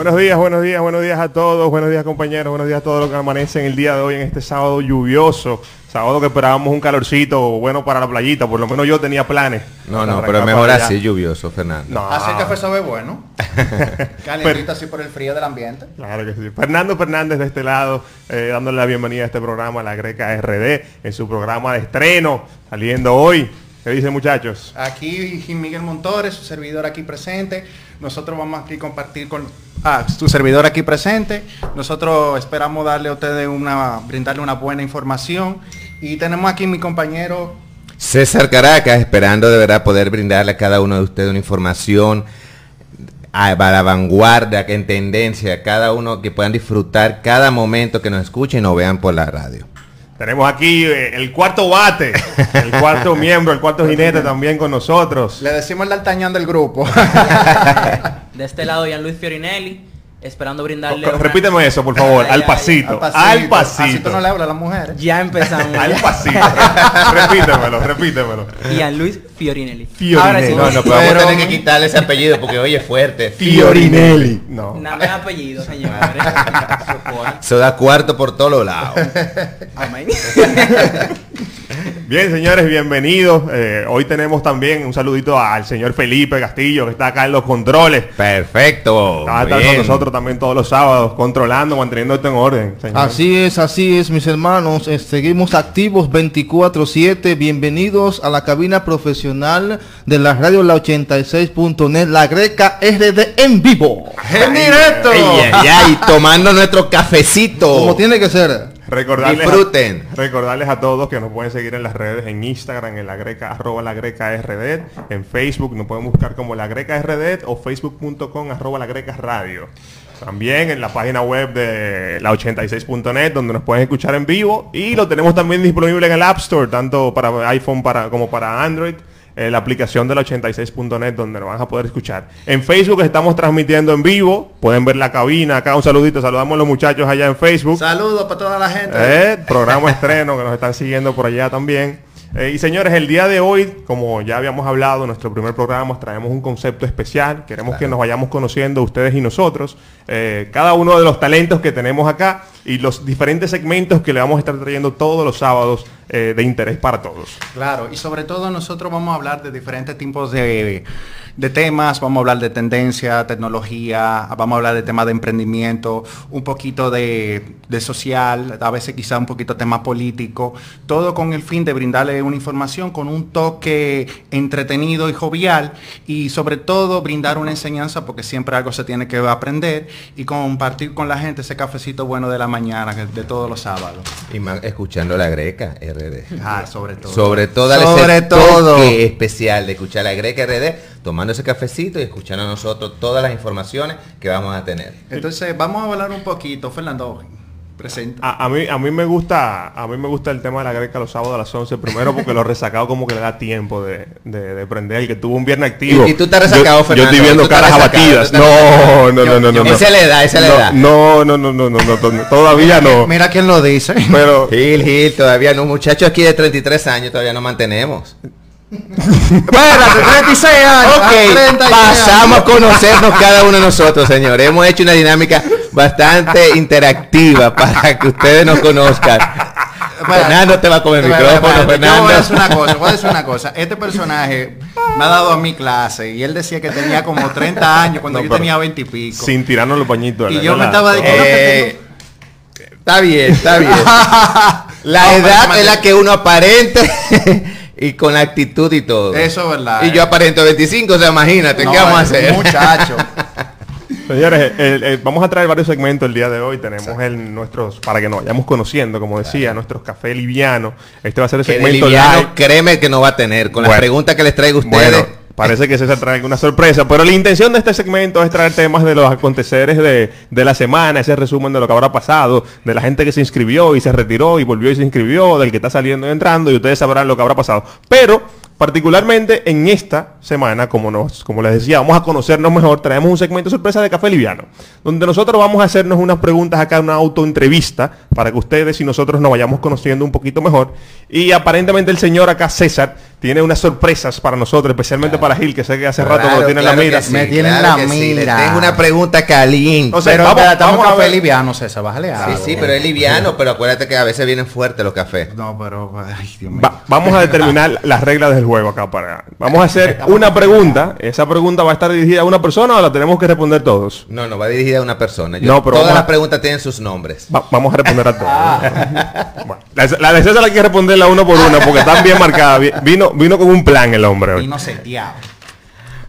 Buenos días, buenos días, buenos días a todos, buenos días compañeros, buenos días a todos los que amanecen el día de hoy en este sábado lluvioso, sábado que esperábamos un calorcito bueno para la playita, por lo menos yo tenía planes. No, no, pero mejor así lluvioso, Fernando. No. Así que fue sabe bueno. Calientito así por el frío del ambiente. Claro que sí. Fernando Fernández de este lado, eh, dándole la bienvenida a este programa, La Greca RD, en su programa de estreno, saliendo hoy. ¿Qué dicen muchachos? Aquí Miguel Montores, su servidor aquí presente. Nosotros vamos aquí a compartir con ah, su servidor aquí presente. Nosotros esperamos darle a ustedes una, brindarle una buena información. Y tenemos aquí mi compañero César Caracas, esperando de verdad poder brindarle a cada uno de ustedes una información a, la vanguardia, que en tendencia, cada uno que puedan disfrutar cada momento que nos escuchen o vean por la radio. Tenemos aquí eh, el cuarto bate, el cuarto miembro, el cuarto jinete también con nosotros. Le decimos el d'Artagnan del grupo. de este lado, Ian Luis Fiorinelli esperando brindarle. Repíteme eso, por favor, al, pasito, al pasito. no le habla a las mujeres. Ya empezamos. al pasito. repítemelo, repítemelo. A Luis Fiorinelli. Fiorinelli. no, no, pero vamos a tener que quitarle ese apellido porque oye es fuerte. Fiorinelli. No. Nada más apellido, señor. Se da cuarto por todos lados. Bien, señores, bienvenidos. Eh, hoy tenemos también un saludito al señor Felipe Castillo, que está acá en los controles. Perfecto. Va a estar con nosotros también todos los sábados, controlando, manteniendo esto en orden. Así es, así es, mis hermanos. Eh, seguimos activos 24-7. Bienvenidos a la cabina profesional de la radio La 86.net, la Greca RD en vivo. En directo. Y tomando nuestro cafecito. Como tiene que ser. Recordarles A, recordarles a todos que nos pueden seguir en las redes, en Instagram, en la greca, arroba la greca RD, en Facebook nos pueden buscar como la greca RD o facebook.com arroba la greca radio. También en la página web de la 86.net donde nos pueden escuchar en vivo y lo tenemos también disponible en el App Store, tanto para iPhone para, como para Android. Eh, la aplicación de la 86.net donde nos van a poder escuchar. En Facebook estamos transmitiendo en vivo. Pueden ver la cabina. Acá un saludito. Saludamos a los muchachos allá en Facebook. Saludos para toda la gente. Eh, programa estreno que nos están siguiendo por allá también. Eh, y señores, el día de hoy, como ya habíamos hablado en nuestro primer programa, traemos un concepto especial. Queremos que nos vayamos conociendo ustedes y nosotros, cada uno de los talentos que tenemos acá y los diferentes segmentos que le vamos a estar trayendo todos los sábados eh, de interés para todos. Claro, y sobre todo nosotros vamos a hablar de diferentes tipos de, de, temas, vamos a hablar de tendencia, tecnología, vamos a hablar de temas de emprendimiento, un poquito de, de social, a veces quizá un poquito tema político, todo con el fin de brindarle una información con un toque entretenido y jovial y sobre todo brindar una enseñanza porque siempre algo se tiene que aprender y compartir con la gente ese cafecito bueno de la mañana de todos los sábados. Y escuchando la greca RD. Ah, sobre todo. Sobre todo. Sobre todo. especial de escuchar la greca RD, tomando ese cafecito y escuchando a nosotros todas las informaciones que vamos a tener. Entonces, vamos a hablar un poquito, Fernando. A, mí, a mí me gusta a mí me gusta el tema de la greca los sábados a las 11 primero porque lo resacado como que le da tiempo de, de, prender el que tuvo un viernes activo. y, tú estás resacado yo, Fernando, yo estoy viendo caras abatidas. no no no no no ese le da ese le da no no no no no no todavía no. Mira quién lo dice. Pero Gil Gil todavía no. Muchachos aquí de 33 años todavía no mantenemos. Bueno, 36 años. Ok, pasamos a conocernos cada uno de nosotros, señores. Hemos hecho una dinámica bastante interactiva para que ustedes nos conozcan. Fernando te va a comer el micrófono, Fernando. voy a decir una cosa, voy a decir una cosa. Este personaje me ha dado a mi clase y él decía que tenía como 30 años cuando yo tenía 20 y pico. Sin tirarnos los pañitos. Y yo me estaba diciendo eh, Está bien, está bien. La edad es la que uno aparente y con actitud y todo. Eso es verdad. Y yo aparento 25, o sea, imagínate, ¿qué vamos a hacer? Muchacho. Señores, vamos a traer varios segmentos el día de hoy. Tenemos el nuestros, para que nos vayamos conociendo, como decía, nuestros café liviano. Este va a ser el segmento liviano, créeme que no va a tener. Con las preguntas que les traigo a ustedes. Parece que se trae alguna sorpresa, pero la intención de este segmento es traer temas de los aconteceres de, de, la semana, ese resumen de lo que habrá pasado, de la gente que se inscribió y se retiró y volvió y se inscribió, del que está saliendo y entrando, y ustedes sabrán lo que habrá pasado. Pero Particularmente en esta semana, como, nos, como les decía, vamos a conocernos mejor, traemos un segmento sorpresa de Café Liviano, donde nosotros vamos a hacernos unas preguntas acá, una autoentrevista, para que ustedes y nosotros nos vayamos conociendo un poquito mejor. Y aparentemente el señor acá, César, tiene unas sorpresas para nosotros, especialmente para Gil, que sé que hace rato Claro, lo tiene en la claro mira. sí, Me claro la que sí. Le mira. tengo una pregunta caliente. O sea, pero vamos- espérate, vamos a café ver. liviano, César, bájale sí, algo. sí, pero es liviano, pero acuérdate que a veces vienen fuertes los cafés. No, pero, ay, Dios mío. Va- vamos a determinar las reglas del juego acá para. Vamos a hacer una pregunta. Esa pregunta va a estar dirigida a una persona o la tenemos que responder todos. No, no, va dirigida a una persona. Yo- No, pero todas a- las preguntas tienen sus nombres. Va- vamos a responder a todos. Bueno, la, la de César hay que responderla uno por una porque están bien marcadas. Vi- Vino, vino con un plan el hombre hoy. Y no seteado.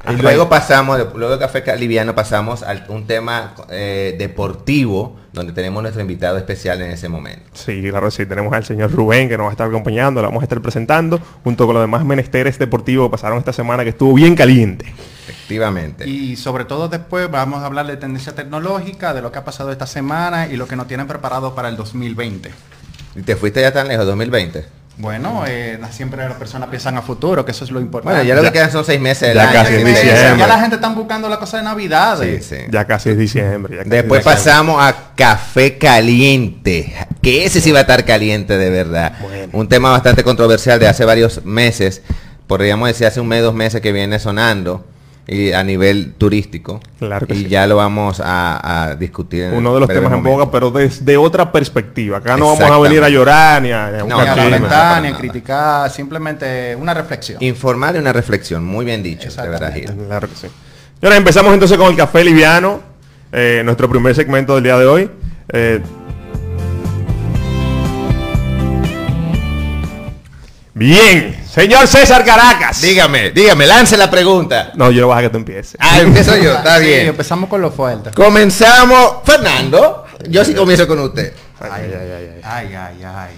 Y luego pasamos, luego de café ca- liviano pasamos a un tema eh, deportivo, donde tenemos nuestro invitado especial en ese momento. Sí, claro, que sí. Tenemos al señor Rubén que nos va a estar acompañando, lo vamos a estar presentando, junto con los demás menesteres deportivos que pasaron esta semana que estuvo bien caliente. Efectivamente. Y sobre todo después vamos a hablar de tendencia tecnológica, de lo que ha pasado esta semana y lo que nos tienen preparado para el 2020. ¿Y te fuiste ya tan lejos, 2020? Bueno, eh, siempre las personas piensan a futuro, que eso es lo importante. Bueno, ya lo Ya- que quedan son seis meses del ya año. casi diciembre. Ya la gente está buscando la cosa de Navidad. Sí, sí. Ya casi es diciembre. ya casi Después diciembre. pasamos a café caliente, que ese sí va a estar caliente de verdad. Bueno. Un tema bastante controversial de hace varios meses, podríamos decir hace un mes, dos meses que viene sonando y a nivel turístico. Claro que y sí. ya lo vamos a, a discutir. en Uno de los temas en boga, pero desde otra perspectiva. Acá no vamos a venir a llorar ni a, ni a No, Ni a lamentar, ni a criticar, simplemente una reflexión. Informar y una reflexión, muy bien dicho, de verdad. Gil. Claro que sí. Señores, empezamos entonces con el café liviano, eh, nuestro primer segmento del día de hoy. Eh, bien, señor César Caracas. Dígame, dígame, lance la pregunta. No, yo no voy a dejar que tú empieces. Ah, empiezo yo, está Sí, bien. empezamos con lo fuerte. Comenzamos, Fernando. Yo sí comienzo con usted. Ay, ay, ay, ay. Ay, ay, ay.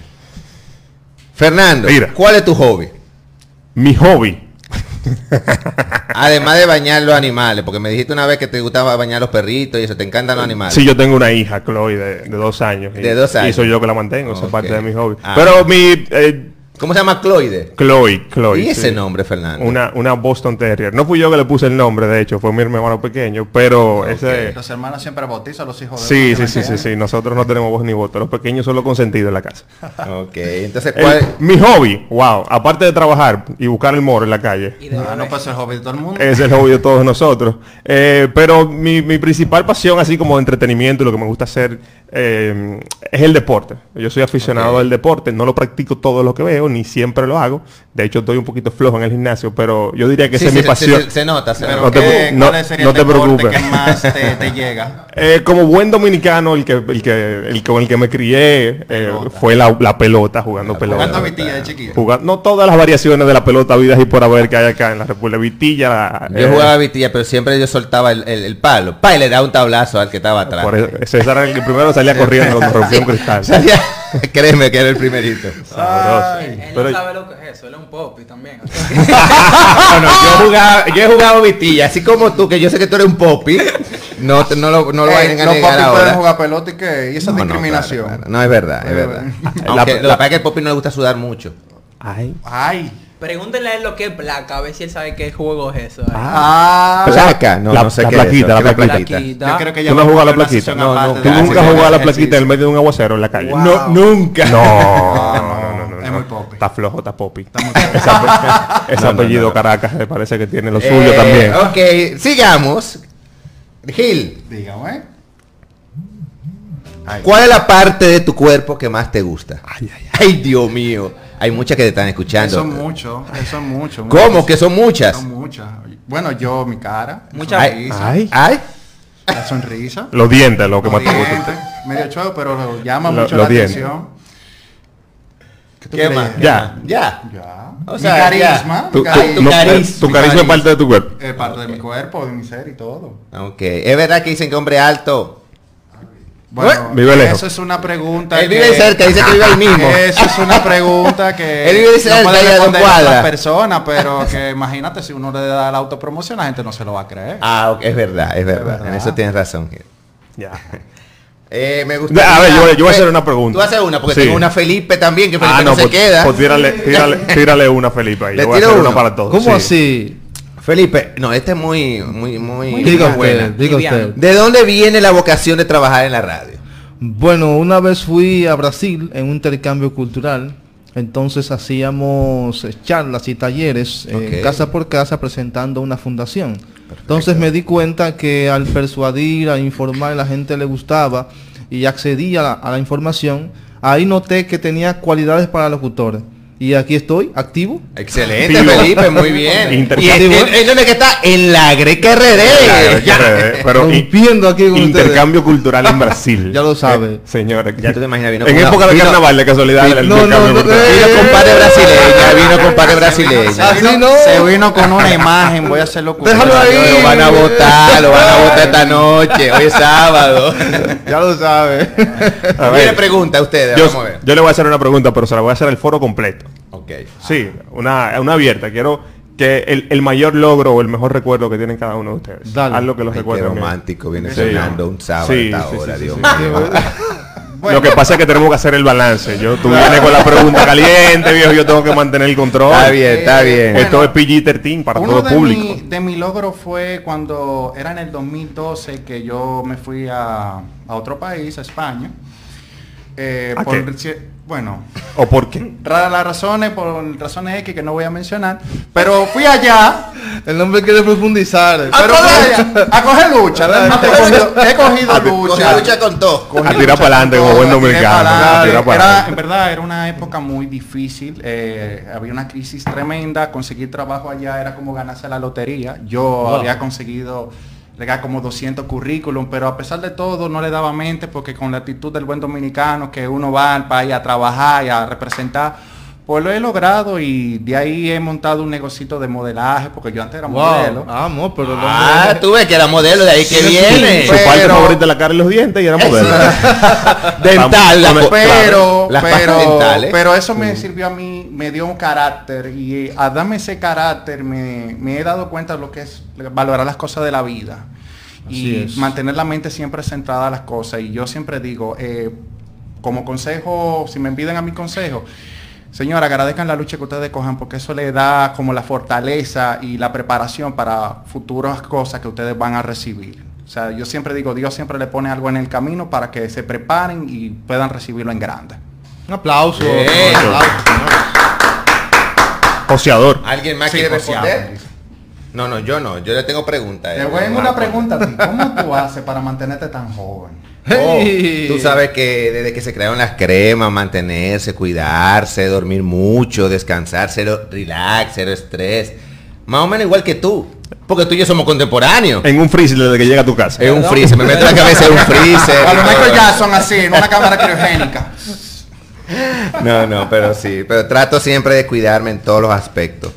Fernando, Mira. ¿cuál es tu hobby? Mi hobby. Además de bañar los animales, porque me dijiste una vez que te gustaba bañar los perritos y eso, te encantan los animales. Sí, yo tengo una hija, Chloe, de, de dos años. y- De dos años. Y soy yo que la mantengo, eso es parte de mi hobby. Ah. Pero mi... eh, ¿Cómo se llama Cloide? Chloe, Chloe. ¿Y ese sí. nombre, Fernando? Una, una Boston Terrier. No fui yo que le puse el nombre, de hecho, fue mi hermano pequeño, pero ese... Los hermanos siempre bautizan a los hijos de Sí, sí, sí, sí, sí. Nosotros no tenemos voz ni voto. Los pequeños son los consentidos en la casa. Ok, entonces, El- ¿cuál? mi hobby, wow, aparte de trabajar y buscar el moro en la calle, Y de Ah, bebé. no, pues el hobby de todo el mundo. es el hobby de todos nosotros. Eh, pero mi, mi principal pasión, así como de entretenimiento, y lo que me gusta hacer, eh, es el deporte. Yo soy aficionado al deporte, no lo practico todo lo que veo, ni siempre lo hago. De hecho, estoy un poquito flojo en el gimnasio, pero yo diría que Sí, esa es mi sí, pasión. se, se nota, se nota. te ¿qué- pre- no- ¿cuál sería no el te preocupes. que más te, te llega? Eh, como buen dominicano, el que, el que, el con el que me crié eh, fue la, la pelota, jugando pelota. Jugando a vitilla de chiquito. Jugar- no todas las variaciones de la pelota vidas y por haber que hay acá en la República Vitilla. la- Yo eh, jugaba vitilla, pero siempre yo soltaba el, el- el palo. Pa, y le daba un tablazo al que estaba atrás. por eso- César era el que primero salía corriendo cuando rompió un cristal. Salía- Créeme que era el primerito. Sabroso. Él, él Pero- no sabe lo que es eso, él es un popi también. No, no, yo, jugaba, yo he jugado vitilla, así como tú, que yo sé que tú eres un popi. No, te- no lo, no lo Ey, vayan a los negar ahora. pueden jugar pelota y qué, y esa No, no, discriminación. claro, claro. No, es verdad, es Eh, verdad. La- Aunque lo que la- pasa es que al popi no le gusta sudar mucho. Ay. Ay. Pregúntenle a él lo que es placa, a ver si él sabe qué juego es eso. eh. Ah. Placa, no, la- no sé la qué es plaquita, eso, la ¿qué es plaquita. Plaquita. Yo creo que ya ¿Tú no has jugado a la plaquita? No, no, ¿Tú la nunca has jugado la plaquita en ejercicio. medio de un aguacero en la calle? Wow. No, nunca. No, no, no, no, no. Es muy popi. Está flojo, está popi. muy popi. Ese ape- ese No, no, apellido no, no. Caracas me parece que tiene lo Eh, suyo también. Ok, sigamos. Gil, Dígame. ¿cuál es la parte de tu cuerpo que más te gusta? Ay, Dios mío. Hay muchas que te están escuchando. Eso es mucho, es mucho. ¿Cómo? Que son muchas. Son muchas. Bueno, yo, mi cara. Muchas- Ay. Ay. La sonrisa. Los dientes, lo que los más te gusta. Medio chueco, pero llama Lo- mucho la dientes. atención. ¿Qué más? Ya. Ya. Ya. O mi sea, carisma. Tu, mi tu- carisma. no, carisma. tu Mi carisma es carisma. parte de tu cuerpo. Eh, parte de mi cuerpo, de mi ser y todo. Ok. Es verdad que dicen que hombre alto. Bueno, Vive lejos. eso es una pregunta. Él vive cerca, dice que vive ahí mismo. Eso es una pregunta que Él vive cerca, no puede responder cuadra. otra persona, pero que imagínate si uno le da la autopromoción, la gente no se lo va a creer. Ah, ok, es verdad, es verdad. verdad. En eso tienes razón. Gil. Ya. Eh, me gusta. A ver, yo- yo voy a hacer una pregunta. Tú vas a hacer una, porque Sí. tengo una Felipe también, que Felipe Ah, no, no, se pues, queda. pues tírale, tírale, tírale una, Felipe. Ahí. Le Yo voy a tiro hacer una para todos. ¿Cómo sí. así? Felipe, no, este es muy, muy, muy. Diga muy buena. usted, diga Liviano. usted. ¿De dónde viene la vocación de trabajar en la radio? Bueno, una vez fui a Brasil en un intercambio cultural Entonces hacíamos eh, charlas y talleres eh, casa por casa presentando una fundación. Entonces me di cuenta que al persuadir, a informar, a la gente le gustaba y accedía a la, a la información. Ahí noté que tenía cualidades para locutor. Y aquí estoy, activo. Excelente, Vivo. Felipe, muy bien. Y en- en dónde que está? En la Greca RD. Pero Rompiendo aquí con intercambio cultural en Brasil. Ya lo sabe. Eh, señores. Ya tú te imaginas, vino en con una- época de vino- carnaval, de casualidad. el No, no, no, cultural. eh, Vino compadre brasileña, vino compadre brasileña. Así no. Se vino con una imagen, voy a hacerlo con Déjalo ahí. Lo van a votar, lo van a votar esta noche, hoy es sábado. Ya lo sabe. A Viene ver, pregunta a ustedes, yo, vamos a ver. yo le voy a hacer una pregunta, pero se la voy a hacer al foro completo. Ok. Sí, una, una abierta. Quiero que el, el mayor logro o el mejor recuerdo que tienen cada uno de ustedes. Dale. Algo que los recuerden. bien. romántico viene Sí. sonando un sábado Sí, a esta sí, hora, sí, Dios sí, mío. Lo que pasa es que tenemos que hacer el balance. Yo tú vienes con la pregunta caliente, viejo, yo tengo que mantener el control. Está bien, está bien. Esto Bueno, es PG-13 para Uno todo de, público. mi, de mi logro fue cuando era en el 2012 que yo me fui a, a otro país, a España. Eh, ¿A por qué? Bueno, ¿O por qué? raras las razones, por razones X que no voy a mencionar, pero fui allá, El hombre quiere profundizar. pero fui allá. A coger lucha, he cogido, he cogido lucha. coge lucha con todo. Cogí A tirar para adelante como buen dominicano, a en verdad era una época muy difícil, eh, había una crisis tremenda, conseguir trabajo allá era como ganarse la lotería. Yo había conseguido llegar como 200 currículum, pero a pesar de todo no le daba mente porque con la actitud del buen dominicano que uno va al país a trabajar y a representar, pues lo he logrado y de ahí he montado un negocito de modelaje porque yo antes era modelo. Wow. Ah, no, pero Ah, tú ves que era modelo de ahí que viene. Su parte favorita de la cara y los dientes y era modelo. Dental, la pero Las pero dentales. pero eso me sirvió a mí me dio un carácter y a darme ese carácter me, me he dado cuenta de lo que es valorar las cosas de la vida Así y es. mantener la mente siempre centrada a las cosas y yo siempre digo eh, como consejo si me piden a mi consejo Señora, agradezcan la lucha que ustedes cojan porque eso le da como la fortaleza y la preparación para futuras cosas que ustedes van a recibir. O sea, yo siempre digo, Dios siempre le pone algo en el camino para que se preparen y puedan recibirlo en grande. Un aplauso. Bien. Un aplauso. ¿Alguien más Sí, quiere responder? No, no, yo no. Yo le tengo preguntas. Te voy a hacer una pregunta a ti. ¿Cómo tú haces para mantenerte tan joven? Oh, tú sabes que desde que se crearon las cremas, mantenerse, cuidarse, dormir mucho, descansar, cero relax, cero estrés. Más o menos igual que tú. Porque tú y yo somos contemporáneos. En un freezer desde que llega a tu casa. Es un freezer, me meto la cabeza en un freezer. A lo Michael. Jackson así, en una cámara criogénica. No, no, pero sí. Pero trato siempre de cuidarme en todos los aspectos.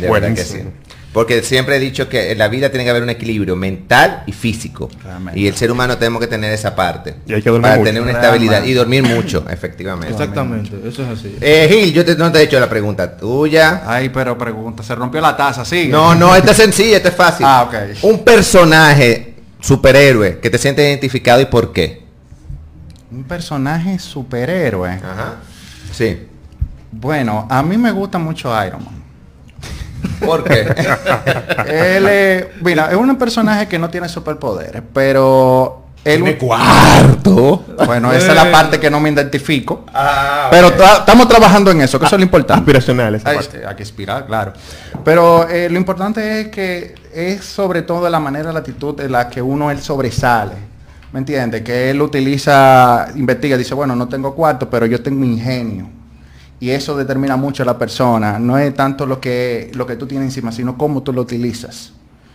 De verdad que sí. Porque siempre he dicho que en la vida tiene que haber un equilibrio mental y físico. Realmente. Y el ser humano tenemos que tener esa parte. Y hay que dormir Para mucho. tener una estabilidad Realmente. y dormir mucho, efectivamente. Exactamente, eso es así. Eh, Gil, yo te- no te he hecho la pregunta tuya. Ay, pero pregunta, se rompió la taza, sí. No, no, esta es sencilla, esta es fácil. Ah, ok. Un personaje superhéroe que te sientes identificado y por qué. Un personaje superhéroe. Ajá. Sí. Bueno, a mí me gusta mucho Iron Man. ¿Por qué? Él es, mira, es un personaje que no tiene superpoderes, pero él Tiene cuarto. bueno, esa es la parte que no me identifico. Ah, Pero tra- estamos trabajando en eso, que eso es lo importante. Aspiracional esa Hay, parte. hay que inspirar, claro. Pero eh, lo importante es que es sobre todo la manera, la actitud de la que uno él sobresale. ¿Me entiende? Que él utiliza, investiga, dice, bueno, no tengo cuarto, pero yo tengo ingenio. Y eso determina mucho a la persona. No es tanto lo que, lo que tú tienes encima, sino cómo tú lo utilizas.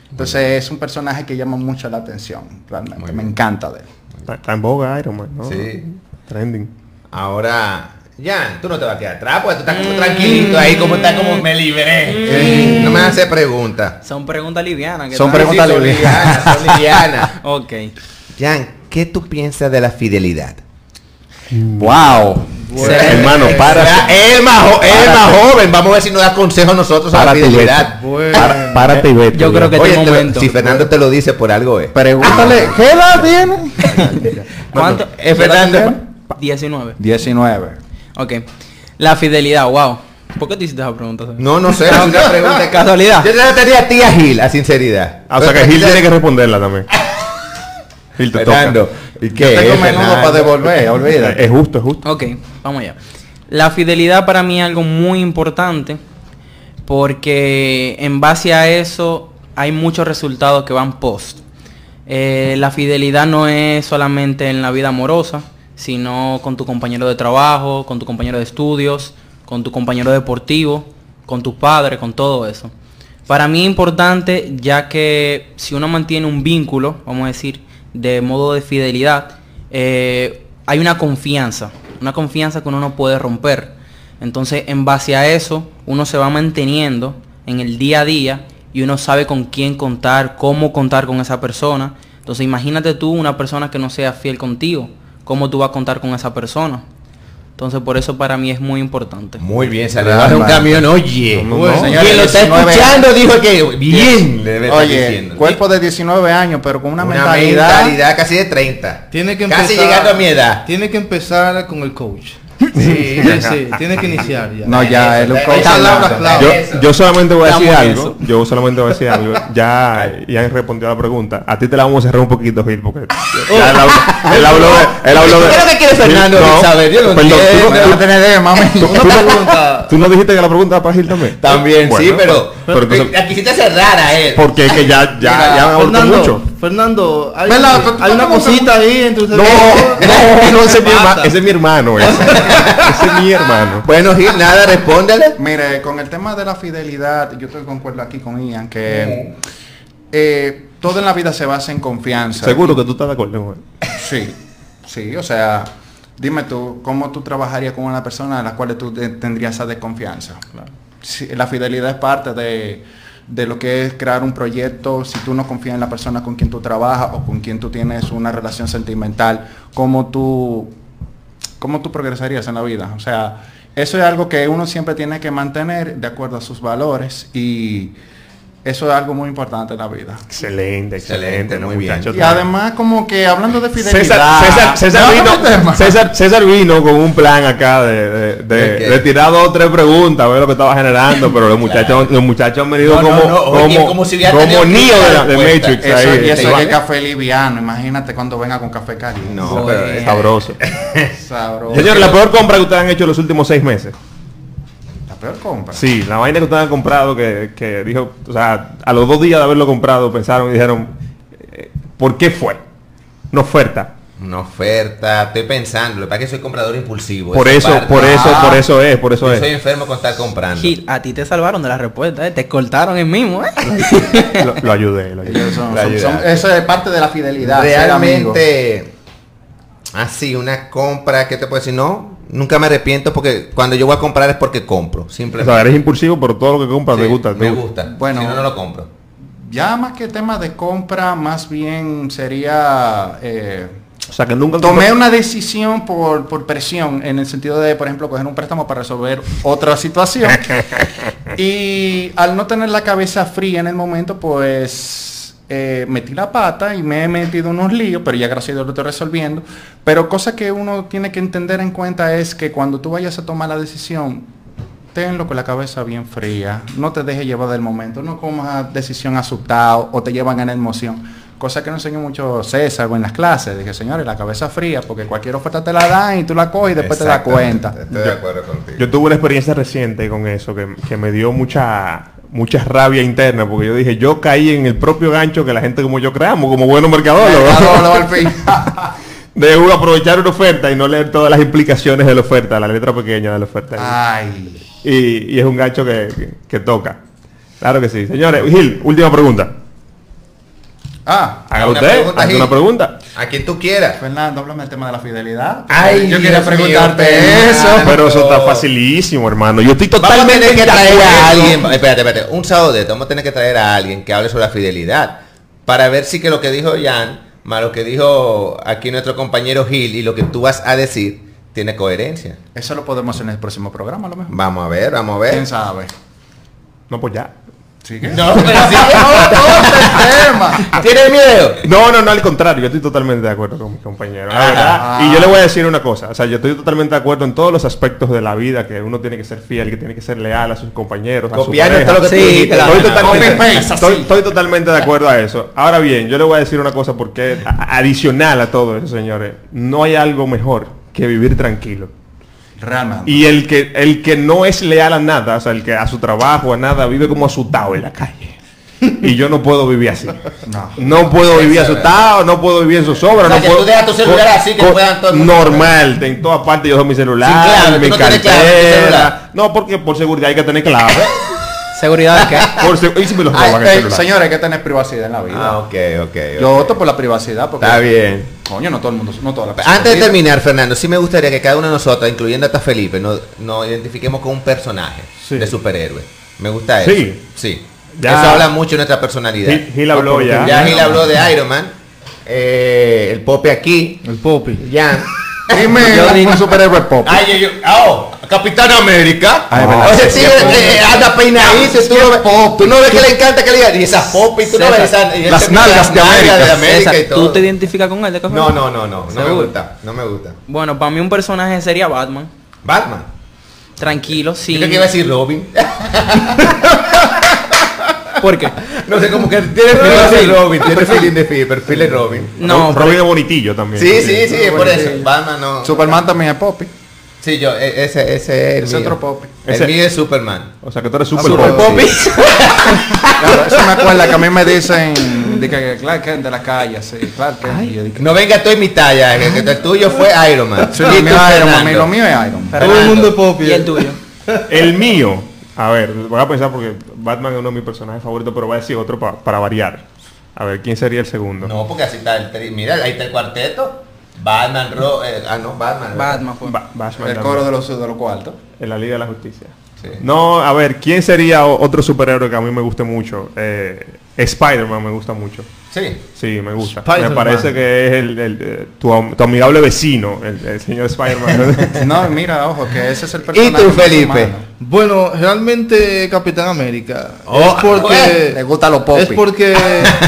Entonces es un personaje que llama mucho la atención, realmente. Me encanta de él. Está, está en boga Iron Man, ¿no? Sí. Trending. Ahora, Jan, tú no te vas a quedar atrás, porque tú estás como tranquilito ahí, como estás como me libré. Sí, No me haces preguntas. Son preguntas livianas. ¿qué Son preguntas Sí, livianas, son livianas. Ok. Jan, ¿qué tú piensas de la fidelidad? ¡Wow! Hermano, para. Él más, jo- él más joven, vamos a ver si nos da consejo a nosotros a la fidelidad. Bueno. Para- párate y vete. Yo creo que Oye, este momento. si Fernando te lo dice por algo es. Pregúntale, ¿qué edad tiene? ¿Cuánto? Eh, Fernando. 19. 19. Ok. La fidelidad, wow. ¿Por qué te hiciste esa pregunta? No, no sé, es una pregunta de Casualidad. Yo te la tenía a ti a Gil, a sinceridad. Ah, o sea que Gil tiene que responderla también. Fernando, toca. ¿y Yo qué tengo es, menudo para devolver, olvídate. Es justo, es justo. Ok, vamos allá. La fidelidad para mí es algo muy importante porque en base a eso hay muchos resultados que van post. Eh, la fidelidad no es solamente en la vida amorosa, sino con tu compañero de trabajo, con tu compañero de estudios, con tu compañero deportivo, con tu padre, con todo eso. Para mí es importante ya que si uno mantiene un vínculo, vamos a decir, de modo de fidelidad, eh, hay una confianza, una confianza que uno no puede romper. Entonces, en base a eso, uno se va manteniendo en el día a día y uno sabe con quién contar, cómo contar con esa persona. Entonces, imagínate tú una persona que no sea fiel contigo, cómo tú vas a contar con esa persona. Entonces, por eso para mí es muy importante. Muy bien, a un camión, oye. No, no, Bueno, no. señores, Quien lo está 19 escuchando dijo que bien, le Oye, diciendo. cuerpo de 19 años, pero con una, una mentalidad. mentalidad casi de 30. Tiene que Casi llegando a mi edad. Tiene que empezar con el coach. Sí, sí, tiene que iniciar ya. No, ya, claro. Yo, yo solamente voy a decir algo. Yo solamente voy a decir algo. Ya, ya respondió a la pregunta. A ti te la vamos a cerrar un poquito, Gil, porque ya él, habló, él habló de. Él habló de ¿Qué es lo que quiere Fernando No, saber? Yo no perdón, tú, no- No tenés idea, mami. tú- Una tú no- pregunta. tú no dijiste que la pregunta era para Gil también. También, sí, Bueno, pero, pero entonces- la quisiste cerrar a él. Porque es que ya, ya, Mira, ya me abortó Fernando, mucho. Fernando, hay. Pero hay una cosita ahí entre ustedes. No, no, no, ese es mi, hermano, ese es mi hermano. Ese, es mi hermano. Bueno, Gil, nada, respóndele. Mire, con el tema de la fidelidad, yo estoy de acuerdo aquí con Ian, que eh, todo en la vida se basa en confianza. Seguro que tú estás de acuerdo. Sí, sí, o sea, dime tú, ¿cómo tú trabajarías con una persona a la cual tú te- tendrías esa desconfianza? Sí, la fidelidad es parte de, de lo que es crear un proyecto. Si tú no confías en la persona con quien tú trabajas o con quien tú tienes una relación sentimental, ¿cómo tú, cómo tú progresarías en la vida? O sea, eso es algo que uno siempre tiene que mantener de acuerdo a sus valores y eso es algo muy importante en la vida. Excelente, excelente, Excelente, ¿no, muy bien. muchachos? Y además como que hablando de fidelidad... César, César, César, No, vino, no. César, César vino con un plan acá de, de, de- ¿De tirar dos o tres preguntas, a ver lo que estaba generando, pero los muchachos, los muchachos han venido No, no, como, no, oye, como, como si como Neo de, la, de dar Matrix. Eso, ahí, y eso es que café liviano, imagínate cuando venga con café caliente. No, pero es- sabroso. Sabroso. Señores, la peor compra que ustedes han hecho en los últimos seis meses. Peor compra. Sí, la vaina que ustedes han comprado que, que dijo, o sea, a los dos días de haberlo comprado pensaron y dijeron, eh, ¿por qué fue? Una oferta. Una oferta, estoy pensando, lo que pasa es que soy comprador impulsivo. Por eso, parte. por eso, Ah. por eso es, por eso Yo es. soy enfermo con estar comprando. Gil, a ti te salvaron de la respuesta, ¿eh? te cortaron el mismo. ¿eh? Lo, lo ayudé, lo ayudé. Son- son- son- eso es parte de la fidelidad. Realmente, así, una compra, ¿qué te puedo decir? No, nunca me arrepiento porque cuando yo voy a comprar es porque compro. O Simplemente. sea, eres impulsivo, pero todo lo que compras te Sí, gusta. te Me gusta. gusta. Bueno. si no, no lo compro. Ya más que tema de compra, más bien sería... eh, O sea, que nunca tomé una decisión por, por presión, en el sentido de, por ejemplo, coger un préstamo para resolver otra situación. y al no tener la cabeza fría en el momento, pues eh, metí la pata y me he metido en unos líos, pero ya gracias a Dios lo estoy resolviendo. Pero cosa que uno tiene que entender en cuenta es que cuando tú vayas a tomar la decisión, tenlo con la cabeza bien fría, no te dejes llevar del momento, no comas decisión asustado o te llevan en la emoción. Cosa que no enseñó mucho César o en las clases. Dije, señores, la cabeza fría, porque cualquier oferta te la dan y tú la coges y después te das cuenta. Estoy de acuerdo contigo. Yo tuve una experiencia reciente con eso que, que me dio mucha mucha rabia interna porque yo dije, yo caí en el propio gancho que la gente como yo creamos, como buenos mercadólogos. Mercadólogo al fin. de uno aprovechar una oferta y no leer todas las implicaciones de la oferta, la letra pequeña de la oferta. Ay. Y, y es un gancho que, que- que toca. Claro que sí. Señores, Gil, última pregunta. Ah, Haga Una usted, pregunta, haga una pregunta. A quien tú quieras. Fernando, háblame del tema de la fidelidad. Ay, yo quería mío, preguntarte Fernando. eso. Pero eso está facilísimo, hermano. Yo estoy Vamos a totalmente tener que traer a alguien. Espérate, espérate. Un sábado de esto, vamos a tener que traer a alguien que hable sobre la fidelidad. Para ver si que lo que dijo Jan, más lo que dijo aquí nuestro compañero Gil y lo que tú vas a decir, tiene coherencia. Eso lo podemos hacer en el próximo programa, a lo mejor. Vamos a ver, vamos a ¿Quién ver. sabe? No, pues ya. ¿Sigue? No, pero sí. el tema. ¿Tienes miedo? No, no, no, al contrario, yo estoy totalmente de acuerdo con mi compañero. la Ah. verdad. Y yo le voy a decir una cosa, o sea, yo estoy totalmente de acuerdo en todos los aspectos de la vida, que uno tiene que ser fiel, que tiene que ser leal a sus compañeros, a su pareja. lo que Sí. Estoy totalmente, estoy, totalmente de acuerdo a eso. Ahora bien, yo le voy a decir una cosa porque adicional a todo eso, señores, no hay algo mejor que vivir tranquilo. Realmente. Y el que, el que no es leal a nada, o sea, el que a su trabajo, a nada, vive como asustado en la calle. Y yo no puedo vivir así. No. No puedo vivir asustado, no puedo vivir en zozobra, O sea, no que puedo. tú dejas tu celular co- así que co- puedan todo el mundo Normal, en todas partes yo dejo mi celular, mi cartera. No, porque por seguridad hay que tener clave. Seguridad que Por segu- ¿Y si me los Ay, roban el celular? señores, hay que tener privacidad en la vida. Ah, ok, ok. Yo opto por la privacidad porque. Está bien. Coño, no todo el mundo, no toda la persona Antes de terminar, Fernando, sí me gustaría que cada uno de nosotros, incluyendo hasta Felipe, nos, nos identifiquemos con un personaje Sí. de superhéroe. Me gusta eso. Sí. Sí. Ya. Eso habla mucho de nuestra personalidad. Gil, Gil habló ya. Ya Gil habló de Iron Man. eh, el Pope aquí. El Popi. Jan. Dime Yo un superhéroe pop. Ay, yo, yo, oh, Capitán América. Ay, Oye, sí, sí, sí, eh, anda peinadito, tú, no ves, tú no ves que le encanta que le digan, y esas pop y tú no ves esa, y las nalgas de América. de América y todo. ¿tú te identificas con él de? No, no, no, no, no me gusta, no me gusta. Bueno, para mí un personaje sería Batman. Batman. Tranquilo, Yo sin... creo que iba a decir Robin. ¿Por qué? No sé, como que tiene perfil de Robin, tiene feeling de fi- perfil de Robin. No, Robin pero- es bonitillo también. Sí, sí, sí, es por eso. Batman no. Superman también es Poppy. Sí, yo, e- ese, ese es el Ese mío. otro Poppy. El Ese- mío es Superman. O sea que tú eres super, Super Poppy. Poppy. Claro, eso me acuerda que a mí me dicen de que Clark Kent de la calle, sí, Clark Kent. Yo No venga tú en mi talla, que, que el tuyo fue Iron Man. sí, Y mío es Iron Man, lo mío es Iron Man. Todo el mundo es Popi. ¿Y el tuyo? El mío, a ver, voy a pensar porque Batman es uno de mis personajes favoritos, pero voy a decir otro pa- para variar. A ver, ¿quién sería el segundo? No, porque así está el Mira, ahí está el cuarteto. Batman, Ro eh, ah, no, Batman. Batman fue. Ba- Batman El coro de los, de los cuartos. en la Liga de la Justicia. Sí. No, a ver, ¿quién sería otro superhéroe que a mí me guste mucho? Eh, Spider-Man me gusta mucho. Sí. Sí, me gusta. Me parece que es el, el, eh, tu, am- tu amigable vecino, el, el señor Spider-Man. No, mira, ojo, que ese es el ¿Y personaje. tú, más Felipe? humano. Bueno, realmente Capitán América. Oh, es porque Le gusta lo Poppy. es porque